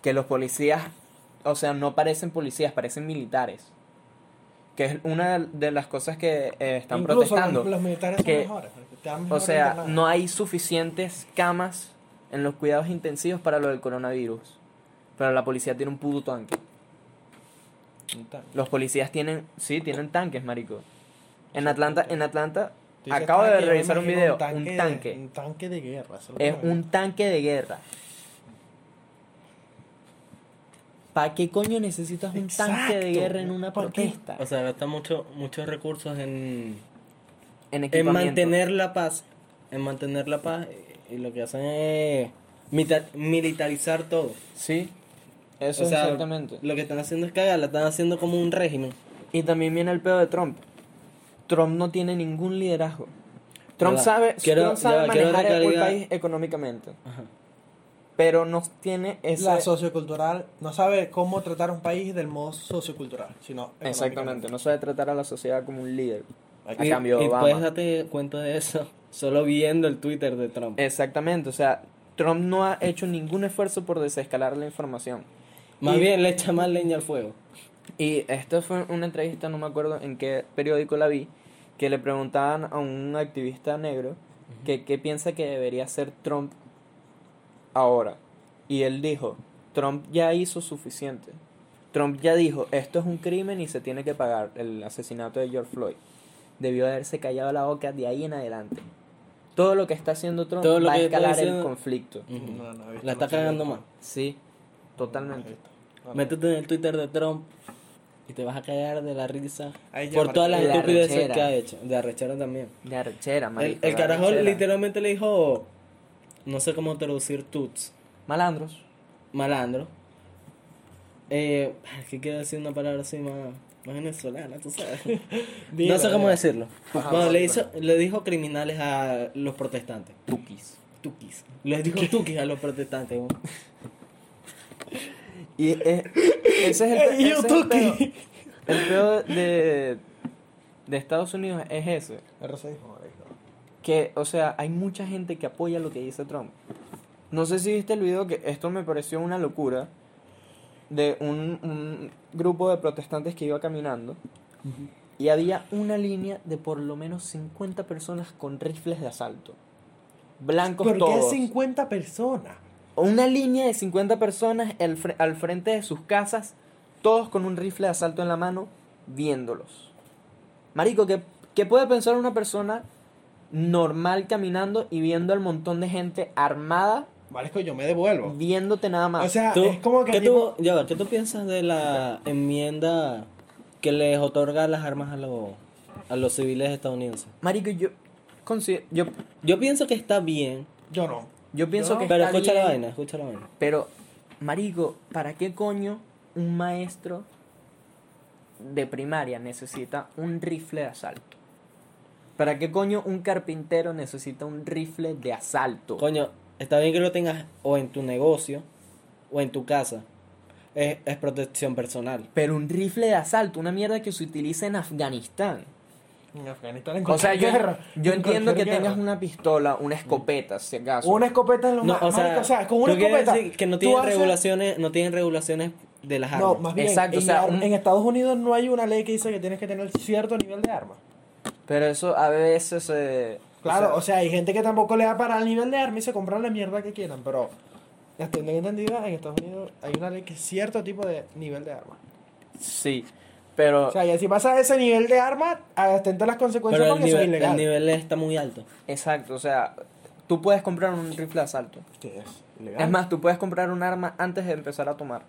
Que los policías, o sea, no parecen policías, parecen militares. Que es una de las cosas que eh, están Incluso protestando. Los, los militares son que- mejores. te dan O sea, no hay suficientes camas en los cuidados intensivos para lo del coronavirus. Pero la policía tiene un puto tanque. Los policías tienen, sí, tienen tanques, marico. En Atlanta, en Atlanta, acabo de tanque, revisar un video, Un tanque, un de- tanque. un tanque de guerra. Es un tanque de guerra. ¿Para qué coño necesitas un tanque de guerra en una protesta? O sea, gasta mucho, muchos recursos en, en en mantener la paz. En mantener la paz. Y lo que hacen es militarizar todo. Sí, eso o sea, exactamente. lo que están haciendo es cagar, la están haciendo como un régimen. Y también viene el pedo de Trump. Trump no tiene ningún liderazgo. Trump sabe, Quiero- Trump sabe ya va, quiero manejar el país económicamente, Ajá. Pero no tiene ese... La sociocultural no sabe cómo tratar un país del modo sociocultural, sino Exactamente, no sabe tratar a la sociedad como un líder. A Y, cambio y Obama. puedes darte cuenta de eso solo viendo el Twitter de Trump. Exactamente, o sea, Trump no ha hecho ningún esfuerzo por desescalar la información. Más y- bien le echa más leña al fuego. Y esta fue una entrevista, no me acuerdo en qué periódico la vi, que le preguntaban a un activista negro que qué piensa que debería hacer Trump ahora. Y él dijo, Trump ya hizo suficiente. Trump ya dijo, esto es un crimen y se tiene que pagar el asesinato de George Floyd. Debió haberse callado la boca de ahí en adelante. Todo lo que está haciendo Trump Todo lo va a escalar el conflicto. No, no la está cagando más. Sí, totalmente. Métete en el Twitter de Trump y te vas a cagar de la risa por todas las De estupideces que ha hecho. De arrechera también. De arrechera, El, marico, el de carajo arrechera. literalmente le dijo, no sé cómo traducir tuts, Malandros. malandro. Eh, es que quiero decir una palabra así más, más venezolana, tú sabes. Dilo, no sé cómo decirlo. Ajá, Bueno, le, hizo, le dijo criminales a los protestantes. Tukis. Tukis. Les dijo tukis a los protestantes. ¿no? Y eh, ese es el, ese yo es el Tuki. pedo. El pedo de, de Estados Unidos es ese. El racismo. Que, o sea, hay mucha gente que apoya lo que dice Trump. No sé si viste el video que esto me pareció una locura. De un, un grupo de protestantes que iba caminando. Y había una línea de por lo menos 50 personas con rifles de asalto. Blancos ¿Por qué todos. 50 personas? Una línea de 50 personas al, fre- al frente de sus casas, todos con un rifle de asalto en la mano, viéndolos. Marico, ¿qué, qué puede pensar una persona normal caminando y viendo al montón de gente armada Marico, yo me devuelvo. viéndote nada más? O sea, ¿Tú, es como que ¿qué, tipo- tú, ya va, ¿Qué tú piensas de la enmienda que les otorga las armas a los, a los civiles estadounidenses? Marico, yo, yo, Yo pienso que está bien, yo no. yo pienso No, que pero está escucha la bien, vaina, escucha la vaina. Pero, Marico, ¿para qué coño un maestro de primaria necesita un rifle de asalto? ¿Para qué coño un carpintero necesita un rifle de asalto? Coño, está bien que lo tengas o en tu negocio o en tu casa. Es, es protección personal. Pero un rifle de asalto, una mierda que se utiliza en Afganistán. En Afganistán en O sea, yo, guerra. yo en entiendo que tengas una pistola, una escopeta, si acaso. Una escopeta los No, ma- o sea, marico, o sea, con una escopeta. decir que no tienen haces- regulaciones, no tienen regulaciones de las armas. No, más bien, Exacto, en, o sea, un- en Estados Unidos no hay una ley que dice que tienes que tener cierto nivel de arma. Pero eso a veces se... Claro, o o sea, hay gente que tampoco le da para el nivel de arma y se compran la mierda que quieran, pero hasta donde entendido, en Estados Unidos hay una ley que es cierto tipo de nivel de arma. sí, pero... O sea, y si pasa ese nivel de arma, atento a las consecuencias Pero el porque eso es nivel, ilegal. el nivel está muy alto. Exacto, o sea, tú puedes comprar un rifle de asalto. Sí, es ilegal. Es más, tú puedes comprar un arma antes de empezar a tomar.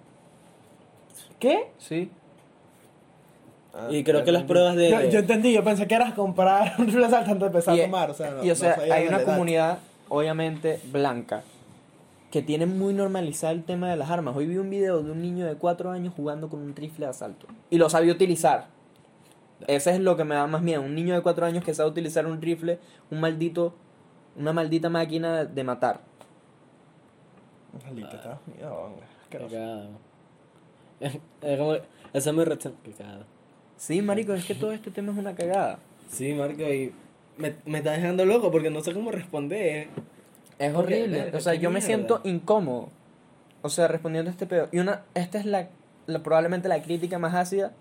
¿Qué? Sí. Y creo que las pruebas de... Yo, yo entendí, yo pensé que era comprar un rifle de asalto antes de empezar Y, a tomar. O sea, no, y, o no sea, hay una comunidad, obviamente, blanca, que tiene muy normalizado el tema de las armas. Hoy vi un video de un niño de 4 años jugando con un rifle de asalto. Y lo sabía utilizar. Ese es lo que me da más miedo. Un niño de 4 años que sabe utilizar un rifle, un maldito, una maldita máquina de matar. Estados Unidos, hombre, Qué como- Esa es mi reacción. Qué. Sí, marico, es que todo este tema es una cagada. Sí, Marco, y me, me está dejando loco porque no sé cómo responder. Es Porque, horrible. O sea, yo me siento incómodo. O sea, respondiendo a este pedo. Y una, esta es la, la- probablemente la crítica más ácida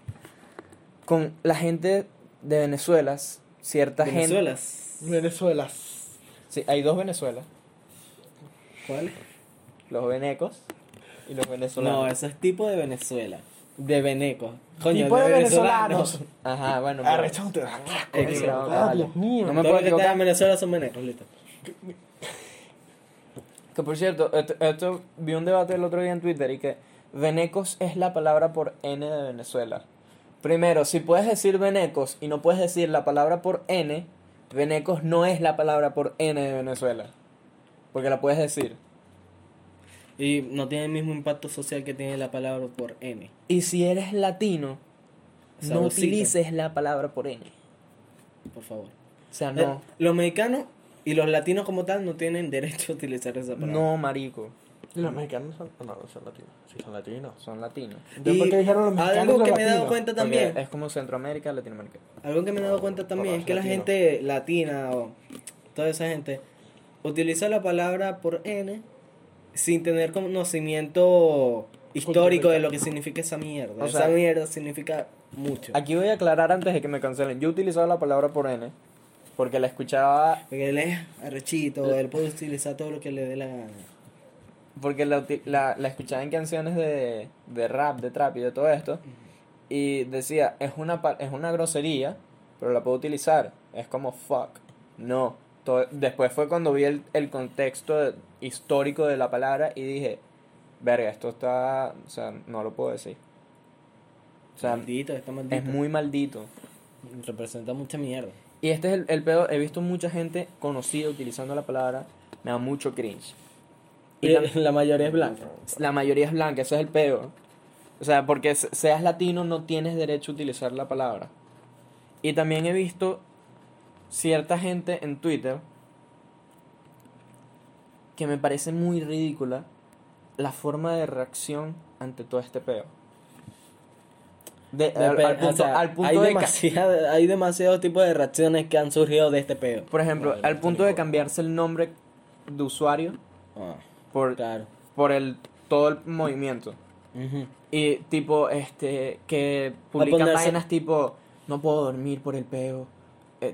con la gente de Venezuela. Cierta Venezuela. gente. Venezuela. Sí, hay dos Venezuelas. ¿Cuál? Los venecos y los venezolanos. No, eso es tipo de Venezuela. De venecos. Coño, Tipo de venezolanos. venezolanos. Ajá, bueno. pero- Arrechón te da. Ah, vale. Dios mío. No me puedo que en Venezuela son venecos, listo. Que por cierto, esto, esto- vi un debate el otro día en Twitter y que venecos es la palabra por N de Venezuela. Primero, si puedes decir venecos y no puedes decir la palabra por N, venecos no es la palabra por N de Venezuela. Porque la puedes decir. Y no tiene el mismo impacto social que tiene la palabra por N. Y si eres latino, no utilices la palabra por N. Por favor. O sea, Eh, no. Los mexicanos y los latinos como tal no tienen derecho a utilizar esa palabra. No, marico. ¿Y los mexicanos son, no, no son latinos? Sí, son latinos. Son latinos. Entonces, ¿por qué dijeron los mexicanos algo que me he dado cuenta Porque también, Es como Centroamérica, Latinoamérica. algo que me he dado cuenta también es que la gente latina o toda esa gente utiliza la palabra por N sin tener conocimiento histórico de lo que significa esa mierda. O esa sea, mierda significa mucho. Aquí voy a aclarar antes de que me cancelen. Yo utilizaba la palabra por N porque la escuchaba Porque él es arrechito, él puede utilizar todo lo que le dé la gana. porque la, la, la escuchaba en canciones de, de rap, de trap y de todo esto. Y decía, es una, es una grosería, pero la puedo utilizar. Es como fuck. No. To- después fue cuando vi el, el contexto de- histórico de la palabra y dije, verga, esto está... O sea, no lo puedo decir. O sea, maldito, está maldito. es muy maldito. Representa mucha mierda. Y este es el, el pedo. He visto mucha gente conocida utilizando la palabra. Me da mucho cringe. Y Y tam- la mayoría es blanca. la mayoría es blanca, ese es el pedo. O sea, porque se- seas latino no tienes derecho a utilizar la palabra. Y también he visto cierta gente en Twitter que me parece muy ridícula la forma de reacción ante todo este pedo. De- al, al o punto, sea, al punto hay, de demasiada- hay demasiados tipos de reacciones que han surgido de este peo. Por ejemplo, al punto de cambiarse el nombre de usuario Ah, por, claro. por el todo el movimiento. Ujú. Y tipo, este, que publican ponerse- vainas tipo, no puedo dormir por el peo,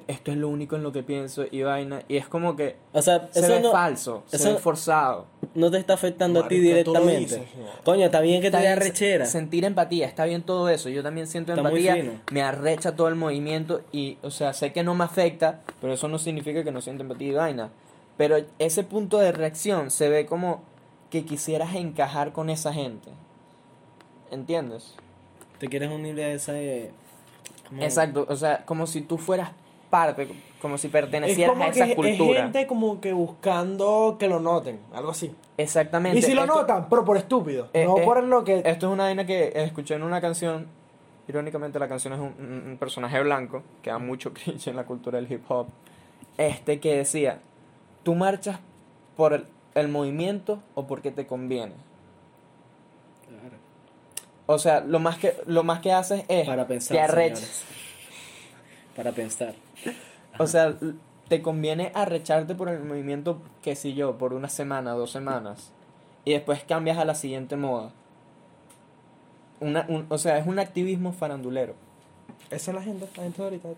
esto es lo único en lo que pienso y vaina. Y es como que O sea, se eso ve no, falso, se eso- ve forzado. no te está afectando a ti directamente. dices. Coño, está bien que te Está bien arrechera. Sentir empatía, está bien todo eso. Yo también siento Está empatía. Me arrecha todo el movimiento y, o sea, sé que no me afecta, pero eso no significa que no sienta empatía y vaina. Pero ese punto de reacción se ve como que quisieras encajar con esa gente. ¿Entiendes? Te quieres unir a esa... eh, como- Exacto, o sea, como si tú fueras parte, como si Es pertenecieras como a que esa es cultura. gente como que buscando que lo noten, algo así. Exactamente. Y si lo Esto- notan, pero por estúpido, eh, no eh, por lo que... Esto es una vaina que escuché en una canción. Irónicamente, la canción es un, personaje blanco que da mucho cringe en la cultura del hip hop. Este que decía: Tú marchas por el, el movimiento o porque te conviene. Claro. O sea, lo más que, lo más que haces es Para pensar, te arrechas. señores. Para pensar. O sea, te conviene arrecharte por el movimiento, qué sé yo, por una semana, dos semanas. Y después cambias a la siguiente moda. Una, un- o sea, es un activismo farandulero. Esa es la gente, la gente de ahorita de.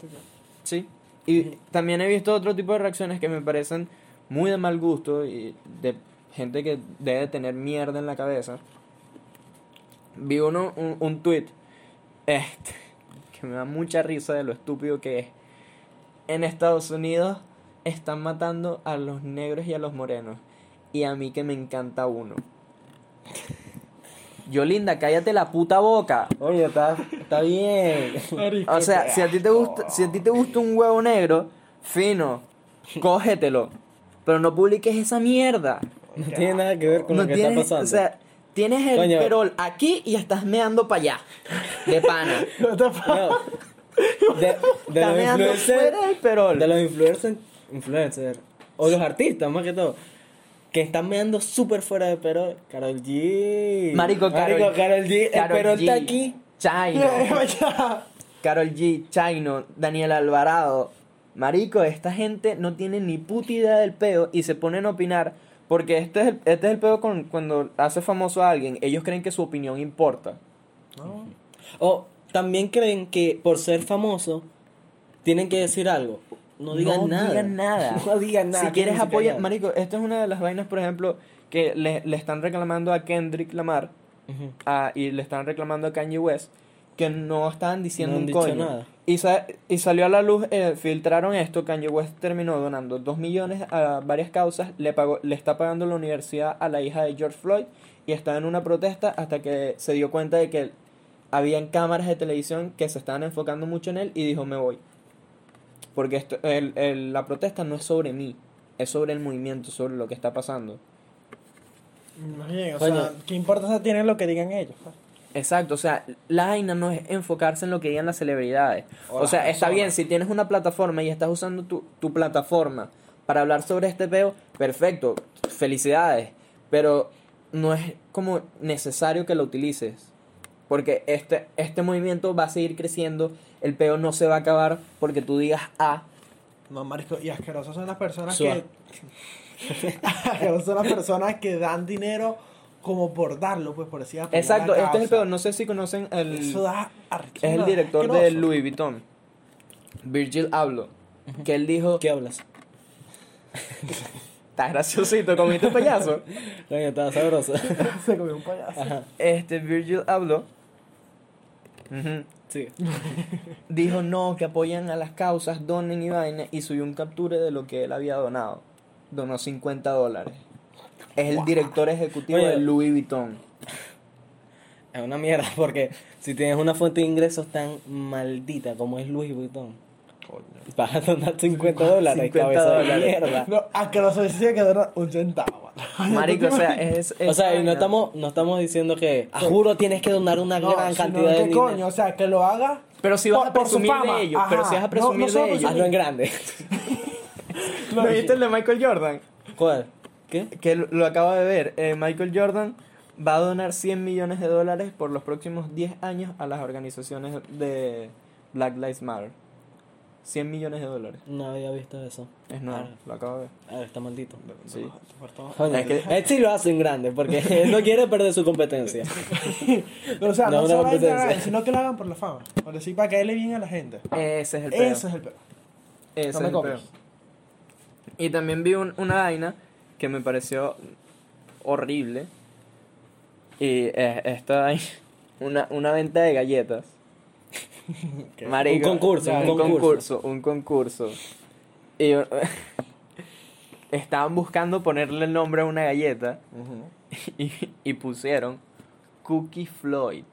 Sí. Y también he visto otro tipo de reacciones que me parecen muy de mal gusto y de gente que debe tener mierda en la cabeza. Vi uno, un, un tweet este, que me da mucha risa de lo estúpido que es. En Estados Unidos están matando a los negros y a los morenos. Y a mí que me encanta uno. Yo, linda, cállate la puta boca. Oye, está, está bien. O sea, si a ti te gusta, si a ti te gusta un huevo negro, fino, cógetelo. Pero no publiques esa mierda. No tiene nada que ver con no lo que tienes, está pasando. O sea, tienes el Coño. perol aquí y estás meando para allá. De pana. No. De, de los meando influencers. fuera del perol. De los influencers. Influencers. O los artistas, más que todo. Que están meando súper fuera de pero Carol G. Marico, Karol- Marico, Karol G. El Karol pero G, está aquí. Chino. Carol G, Chino, Daniel Alvarado. Marico, esta gente no tiene ni puta idea del peo y se ponen a opinar porque este es el, este es el peo con, cuando hace famoso a alguien. Ellos creen que su opinión importa. No. O también creen que por ser famoso tienen que decir algo. No digan no nada. digan nada. No digan nada. Si quieres apoyar, marico, esta es una de las vainas, por ejemplo, que le, le están reclamando a Kendrick Lamar a- y le están reclamando a Kanye West que no estaban diciendo No han un dicho coño. nada. Y, sa- y salió a la luz, eh, filtraron esto, Kanye West terminó donando 2 millones a varias causas, le, pagó, le está pagando la universidad a la hija de George Floyd y está en una protesta hasta que se dio cuenta de que habían cámaras de televisión que se estaban enfocando mucho en él y dijo me voy. Porque esto, el- el- la protesta no es sobre mí, es sobre el movimiento, sobre lo que está pasando. Bien, o sea, ¿qué importancia tiene lo que digan ellos? pues? Exacto, o sea, la vaina no es enfocarse en lo que digan las celebridades. O sea, está bien, si tienes una plataforma y estás usando tu, tu plataforma para hablar sobre este peo, perfecto, felicidades. Pero no es como necesario que lo utilices. Porque este, este movimiento va a seguir creciendo, el peo no se va a acabar porque tú digas A. No, marico, y asquerosos son las personas Sua. que... asquerosos son las personas que dan dinero como por darlo, pues por decir Exacto, este es el causa. peo, no sé si conocen el... Eso da Es el director de. Louis Vuitton, Virgil Abloh, que él dijo... ¿Qué hablas? Está graciosito, comiste payaso. Coño, estaba sabroso. Se comió un payaso. Ajá. Este Virgil ujú, Sí. Dijo no, que apoyan a las causas, donen y vaina. Y subió un capture de lo que él había donado. Donó 50 dólares. Es el director ejecutivo Oye. de Louis Vuitton. Es una mierda porque si tienes una fuente de ingresos tan maldita como es Louis Vuitton, vas a donar 50 dólares, 50 cabeza de dólares. mierda. No, asqueroso decía que dona un centavo. Marico, o sea, es. O sea, y no estamos, no estamos diciendo que, a juro, tienes que donar una No, gran cantidad de ¿qué dinero. coño? O sea, que lo haga Pero si vas por- a por su presumir fama. de ellos. Ajá. Pero si vas a presumir no de ellos. Hazlo en grande. ¿No viste el de Michael Jordan? ¿Cuál? ¿Qué? Que lo, lo acabo de ver. Eh, Michael Jordan va a donar 100 millones de dólares por los próximos 10 años a las organizaciones de Black Lives Matter. 100 millones de dólares. No había visto eso. Es nuevo, Ah. lo acabo de ver. Ah, está maldito. Sí. Es que- él sí lo hace en grande porque él no quiere perder su competencia. Pero, o sea, No, no, hay que competencia. hagan, sino que lo hagan por la fama. Por decir, para caerle bien a la gente. Ese es el peor. Eso es el peor. Ese No es me el peor. Y también vi un- una vaina que me pareció horrible. Y eh, esta vaina, una, una venta de galletas. Marico, Un concurso, un, un concurso. concurso. Un concurso. Y estaban buscando ponerle el nombre a una galleta y, y pusieron Cookie Floyd.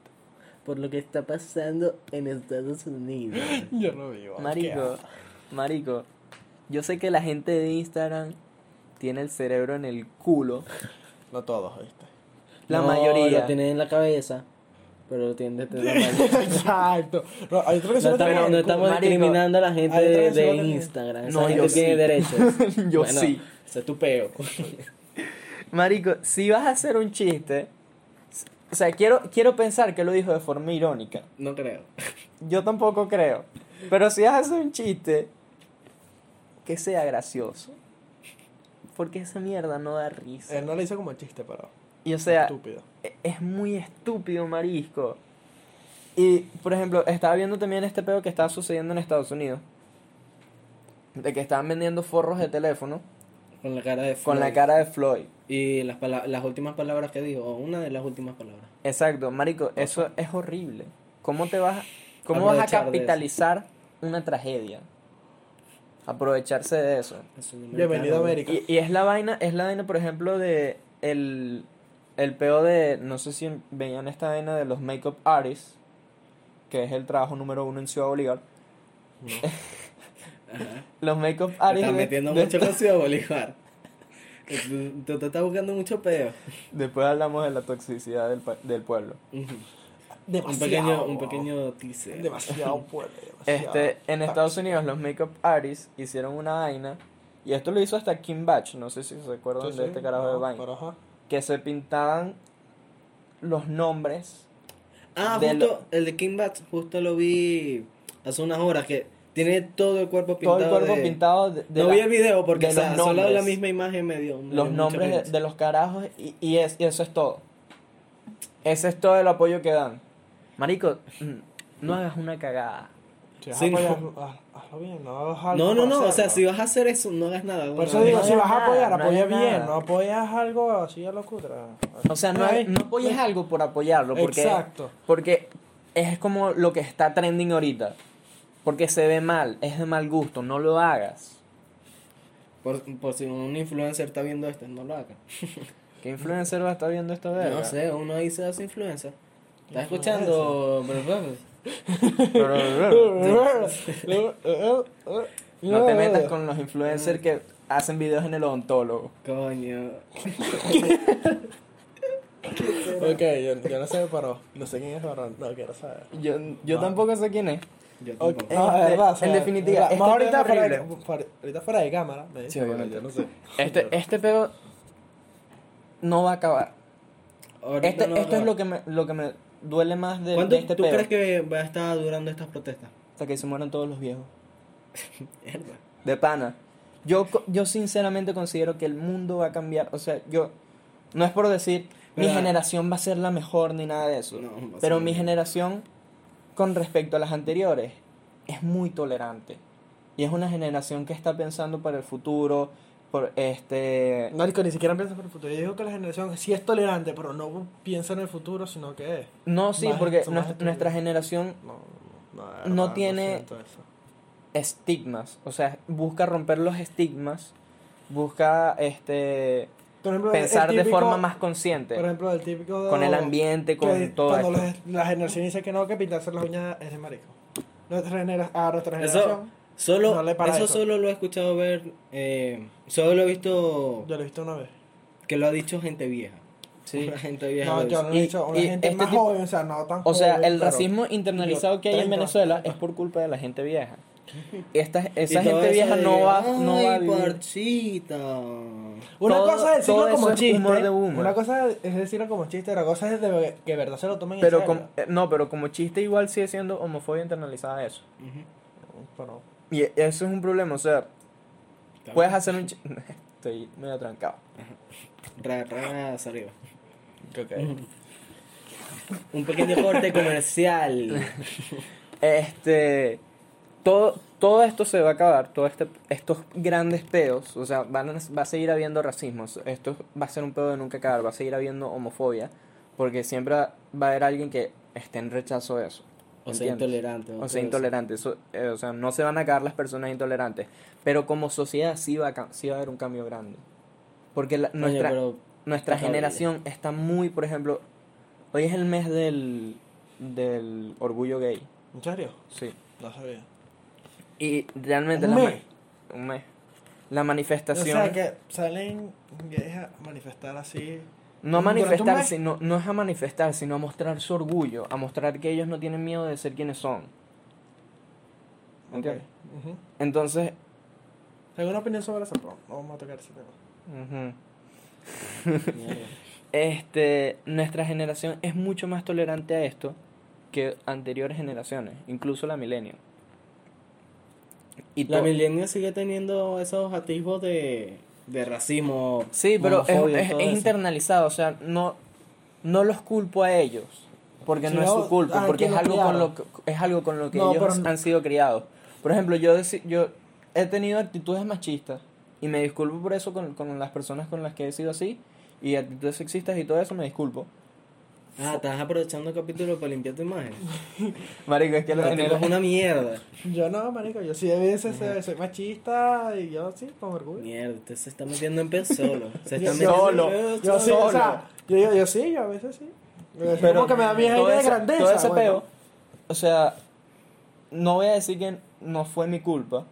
Por lo que está pasando en Estados Unidos. Yo lo digo. Marico, marico, yo sé que la gente de Instagram tiene el cerebro en el culo. No todos, ¿viste? La No, mayoría. lo tienen en la cabeza, pero lo tienen desde la mano. Exacto. No, hay estamos, no estamos Marico, discriminando a la gente de, Instagram. Esa No, gente yo tiene sí. derechos. Yo Bueno, sí. Ese es tu peo. Marico, si vas a hacer un chiste, o sea, quiero, quiero pensar que lo dijo de forma irónica. No creo. Yo tampoco creo. Pero si haces un chiste, que sea gracioso. Porque esa mierda no da risa. Él no lo hizo como chiste, pero. Y o sea, estúpido. e- es muy estúpido, marisco. Y, por ejemplo, estaba viendo también este pedo que estaba sucediendo en Estados Unidos. De que estaban vendiendo forros de teléfono Con la cara de con la Floyd. cara de Floyd. Y las, las últimas palabras que dijo, o una de las últimas palabras. Exacto, marico, eso es horrible. ¿Cómo te vas, cómo vas a capitalizar una tragedia? Aprovecharse de eso. Bienvenido a. América. Y, y es la vaina, es la vaina, por ejemplo, de el, el peo de, no sé si veían esta vaina de los makeup artists, que es el trabajo número uno en Ciudad Bolívar. Ajá. Los makeup artists. estás de- metiendo de- mucho con Ciudad Bolívar. Tú, tú te estás buscando mucho peo. Después hablamos de la toxicidad del, pa- del pueblo. Un Demasiado. pequeño, un pequeño teaser. Demasiado pueblo. demasiado. Este, en Estados Unidos los makeup artists hicieron una vaina, y esto lo hizo hasta Kim Batch, no sé si se acuerdan Sí, de sí, este carajo de no, vaina, pero ajá. Que se pintaban los nombres Ah, justo, el de King Bats, justo lo vi hace unas horas que tiene todo el cuerpo pintado. todo el cuerpo de- pintado de, de no la- vi el video porque de o sea, solo la misma imagen me dio. me los nombres de los carajos y, y, es, y eso es todo. Ese es todo el apoyo que dan. Marico, mm, no hagas una cagada. Si vas Sí, a no. apoyar, haz- hazlo bien, no hagas algo No, no, no, o sea, si vas a hacer eso, no hagas nada. Por eso digo, no si vas a apoyar, no apoya bien, nada. no apoyas algo así a lo cutre. O sea, no, no apoyes algo por apoyarlo. Porque, Exacto. Porque es como lo que está trending ahorita. Porque se ve mal, es de mal gusto, no lo hagas. Por, por si un influencer está viendo esto, no lo haga. ¿Qué influencer va a estar viendo esta verga? No sé, uno ahí se hace influencer. ¿Estás escuchando? No te metas con los influencers que hacen videos en el odontólogo. Coño. Ok, yo, yo no sé, pero no sé quién es, pero no quiero saber. Yo, yo Va. tampoco sé quién es. Yo Ok. tampoco. No, Este, verdad, o sea, en definitiva, verdad, este más ahorita fuera, de, ahorita fuera de cámara, me Sí, yo no sé. Este, este pedo no va a acabar. Ahorita Este, no esto es lo que me, lo que me duele más de, ¿Cuánto de este tú crees que va a estar durando estas protestas? Hasta que se mueran todos los viejos. De pana. Yo, yo sinceramente considero que el mundo va a cambiar. O sea, yo. No es por decir mi generación va a ser la mejor ni nada de eso. No, pero mi generación, con respecto a las anteriores, es muy tolerante. Y es una generación que está pensando para el futuro. Por este. Marico, ni siquiera piensa por el futuro. Yo digo que la generación sí es tolerante, pero no piensa en el futuro, sino que es. No, sí, Más- porque nuestra, generación No, no, No tiene- estigmas. O sea, busca romper los estigmas. Busca este ejemplo, pensar de forma más consciente. Por ejemplo, el típico de- con el ambiente, con que todo cuando esto. los- la generación dice que no, que pintarse las uñas es de marico. Nuestra genera a nuestra Eso, generación, solo, No le para eso eso. solo lo he escuchado ver, eh, solo lo he visto yo lo he visto una vez. que lo ha dicho gente vieja. Sí. Una gente vieja. No, yo lo he visto una y gente este más tipo- joven, o sea, no tan O sea, joven, el racismo internalizado que hay en 30, Venezuela 30. es por culpa de la gente vieja. Esta, esa gente vieja de, no va, no va a "Ay, vivir. parchita". Una Todo- cosa es decirlo como es chiste. de. Una cosa es decirlo como chiste, otra cosa es de que de verdad se lo tomen Pero en serio. eh, no, pero como chiste igual sigue siendo homofobia internalizada eso. Ujú. Pero- Y eso es un problema, o sea, puedes hacer un. Estoy medio trancado. Arriba. Un pequeño corte comercial. Este, todo, todo esto se va a acabar, todo este, estos grandes pedos, o sea, van a- va a seguir habiendo racismo, esto va a ser un pedo de nunca acabar, va a seguir habiendo homofobia, porque siempre va a haber alguien que esté en rechazo de eso. O sea, intolerante. O sea, intolerante, eso, eh, o sea, no se van a acabar las personas intolerantes, pero como sociedad sí va a, sí va a haber un cambio grande, porque la- nuestra, pero nuestra generación está muy, por ejemplo, hoy es el mes del, del orgullo gay, ¿En serio? sí. No sabía. Y realmente ¿Un la mes? un mes. La O manifestación sea, que salen gays a manifestar así. No a manifestar, sino no es a manifestar, sino a mostrar su orgullo, a mostrar que ellos no tienen miedo de ser quienes son. ¿Entiendes? Ok. Ujú. Entonces, Tengo una opinión sobre eso, pero no vamos a tocar ese tema. este, nuestra generación es mucho más tolerante a esto que anteriores generaciones, incluso la milenio. Y La milenia sigue teniendo esos atisbos de, de racismo. Sí, pero es, internalizado, o sea, no, no los culpo a ellos, porque no es su culpa, a porque es algo, con lo que, es algo con lo que No, ellos pero- han sido criados. Por ejemplo, yo, yo he tenido actitudes machistas y me disculpo por eso con, con las personas con las que he sido así y actitudes sexistas y todo eso me disculpo. Ah, estás aprovechando el capítulo para limpiar tu imagen. Marico, es que el- es una mierda. Yo no, marico, yo sí a veces soy, soy machista y yo sí, con orgullo. Mierda, usted se está metiendo en pez solo. Se está yo- metiendo en Solo. Yo sí, Solo. o sea, yo, yo, yo sí, yo a veces sí. Pero Pero como que me da miedo todo de grandeza. Todo ese bueno. peo, o sea, no voy a decir que no fue mi culpa,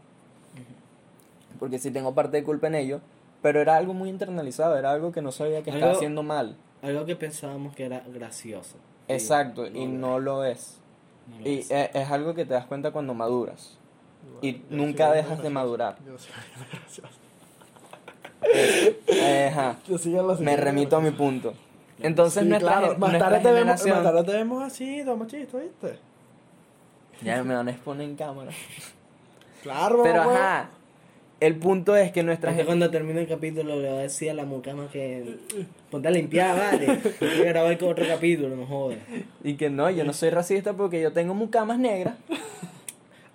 porque sí tengo parte de culpa en ello, pero era algo muy internalizado, era algo que no sabía que estaba haciendo mal. Algo que pensábamos que era gracioso. Exacto, y no lo es. no lo Y es. e- es algo que te das cuenta cuando maduras. Y nunca dejas de madurar. Yo sí, gracioso. Eh, ajá. Yo sí, lo Me remito a mi punto. Entonces Sí, nuestra, claro, más nuestra tarde, te vemos, generación... más tarde te vemos así, dos machistas, ¿viste? Ya me van a exponer en cámara. Claro, Pero mamá, ajá, el punto es que nuestra Este gen- cuando termine el capítulo le va a decir a la mucama que ponte a limpiar, vale. Hay que grabar con otro capítulo, no jodas. Y que no, yo no soy racista porque yo tengo mucamas negras.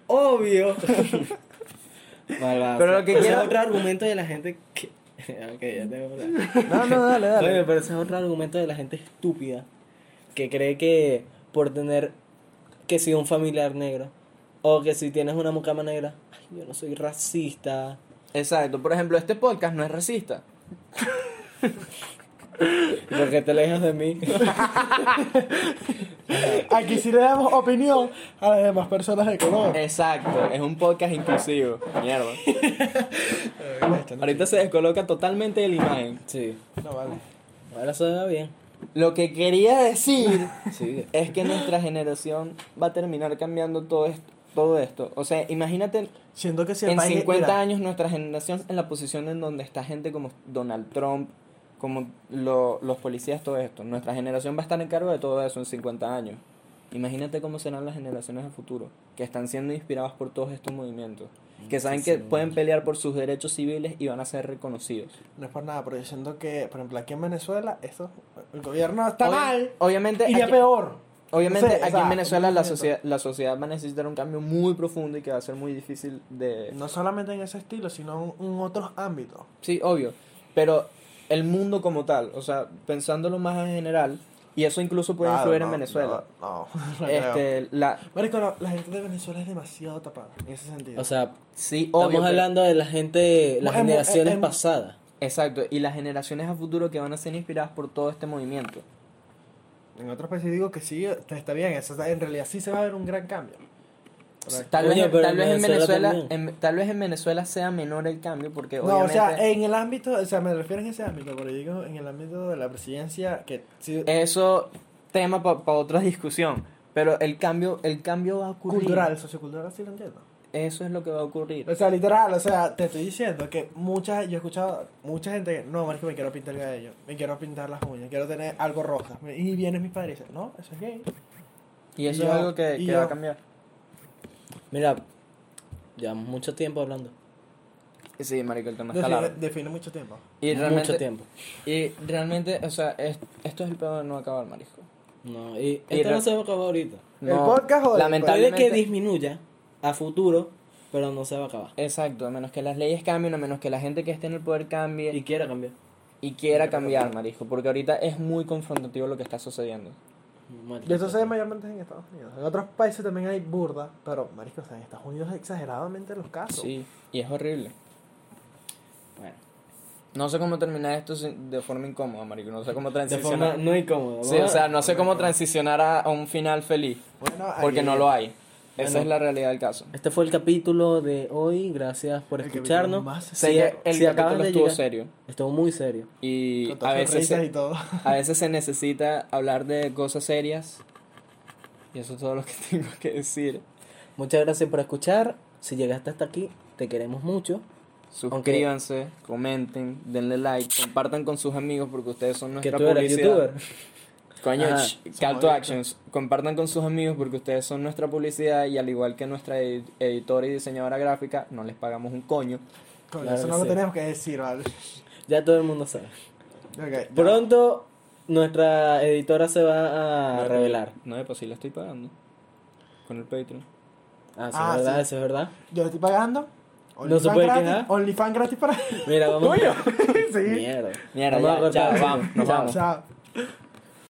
Obvio. Vale, Pero lo que quiero- es otro argumento de la gente que... ok, ya tengo. No, no, dale, dale. Oye, pero ese es otro argumento de la gente estúpida que cree que por tener que si un familiar negro o que si tienes una mucama negra, yo no soy racista. Exacto, por ejemplo, este podcast no es racista. ¿Por qué te alejas de mí? Aquí sí le damos opinión a las demás personas de color. Exacto, es un podcast inclusivo. Mierda. Ahorita se descoloca totalmente de la imagen. Sí. No vale. Ahora suena bien. Lo que quería decir Sí. es que nuestra generación va a terminar cambiando todo esto. Todo esto. O sea, imagínate Siento que si el en país- 50 mira, años nuestra generación en la posición en donde está gente como Donald Trump, como lo- los policías, todo esto. Nuestra generación va a estar en cargo de todo eso en 50 años. Imagínate cómo serán las generaciones de futuro, que están siendo inspiradas por todos estos movimientos, que saben que pueden pelear por sus derechos civiles y van a ser reconocidos. No es por nada, pero yo siento que, por ejemplo, aquí en Venezuela, eso, el gobierno está mal, Obviamente, iría aquí- peor. Obviamente No sé, o aquí sea, en Venezuela la movimiento. sociedad, la sociedad va a necesitar un cambio muy profundo y que va a ser muy difícil de... No solamente en ese estilo, sino en, en otros ámbitos. Sí, obvio. Pero el mundo como tal, o sea, pensándolo más en general, y eso incluso puede Claro, influir en Venezuela. No, no, este, la, Marico, no, la gente de Venezuela es demasiado tapada, en ese sentido. O sea, sí, obvio. estamos pero- hablando de la gente, las Hemos- generaciones pasadas. Exacto, y las generaciones a futuro que van a ser inspiradas por todo este movimiento. En otros países digo que sí, está bien, eso, está- en realidad sí se va a ver un gran cambio. Tal vez, tal en vez en Venezuela en- tal vez en Venezuela sea menor el cambio porque No, obviamente o sea, en el ámbito, o sea, me refiero en ese ámbito, pero digo en el ámbito de la presidencia, que sí, eso tema para otra discusión, pero el cambio el cambio va a ocurrir. cultural, sociocultural, sí lo entiendo. Eso es lo que va a ocurrir. O sea, literal, o sea, te estoy diciendo que mucha, yo he escuchado mucha gente que, no, marico, me quiero pintar el cabello, me quiero pintar las uñas, quiero tener algo roja. Y vienen mis padres y dicen, no, eso es gay. Y eso y es yo- algo que, que yo- va a cambiar. Mira, llevamos mucho tiempo hablando. Sí, marico, el tema está Define, largo. define mucho tiempo. Y realmente, mucho tiempo. Y realmente, o sea, es- esto es el peor de no acabar, marisco. No, y Y esto no se va a acabar ahorita. ¿El podcast o el- Puede lamentablemente, que disminuya a futuro, pero no se va a acabar. Exacto, a menos que las leyes cambien, a menos que la gente que esté en el poder cambie Y y, quiera cambiar. quiera cambiar, marisco, porque ahorita es muy confrontativo lo que está sucediendo. Marico, Y esto se ve mayormente en Estados Unidos. En otros países también hay burda, pero, marico, o sea, en Estados Unidos exageradamente los casos. Sí, y es horrible. Bueno, No sé cómo terminar esto sin- de forma incómoda, marico, no sé cómo de transicionar. forma no incómoda. Sí, o sea, no sé cómo transicionar a, a un final feliz, Bueno, porque ahí- no lo hay. Esa Bueno. es la realidad del caso. Este fue el capítulo de hoy. Gracias por el capítulo escucharnos. más Si- que el si capítulo estuvo llegar- serio Estuvo muy serio. y a veces, se, y todo. a veces se necesita hablar de cosas serias y eso es todo lo que tengo que decir. Muchas gracias por escuchar. Si llegaste hasta aquí, te queremos mucho. Suscríbanse, comenten, denle like, compartan con sus amigos porque ustedes son Que nuestra tú eres publicidad. youtuber. Coño, ch- call to actions. Compartan con sus amigos porque ustedes son nuestra publicidad y al igual que nuestra edi- editora y diseñadora gráfica, no les pagamos un coño. Coño, Claro eso no lo tenemos que decir, ¿vale? Ya todo el mundo sabe. Pronto nuestra editora se va a No, revelar. No, de por sí la estoy pagando. Con el Patreon. Ah, eso Ah, es verdad, sí. eso es verdad. Yo le estoy pagando. No se puede gratis, quejar. OnlyFans gratis para Mira, vamos. sí. Mierda. Mierda, Vamos a ya, ya, cortar. vamos, nos Chao. vamos. Chao.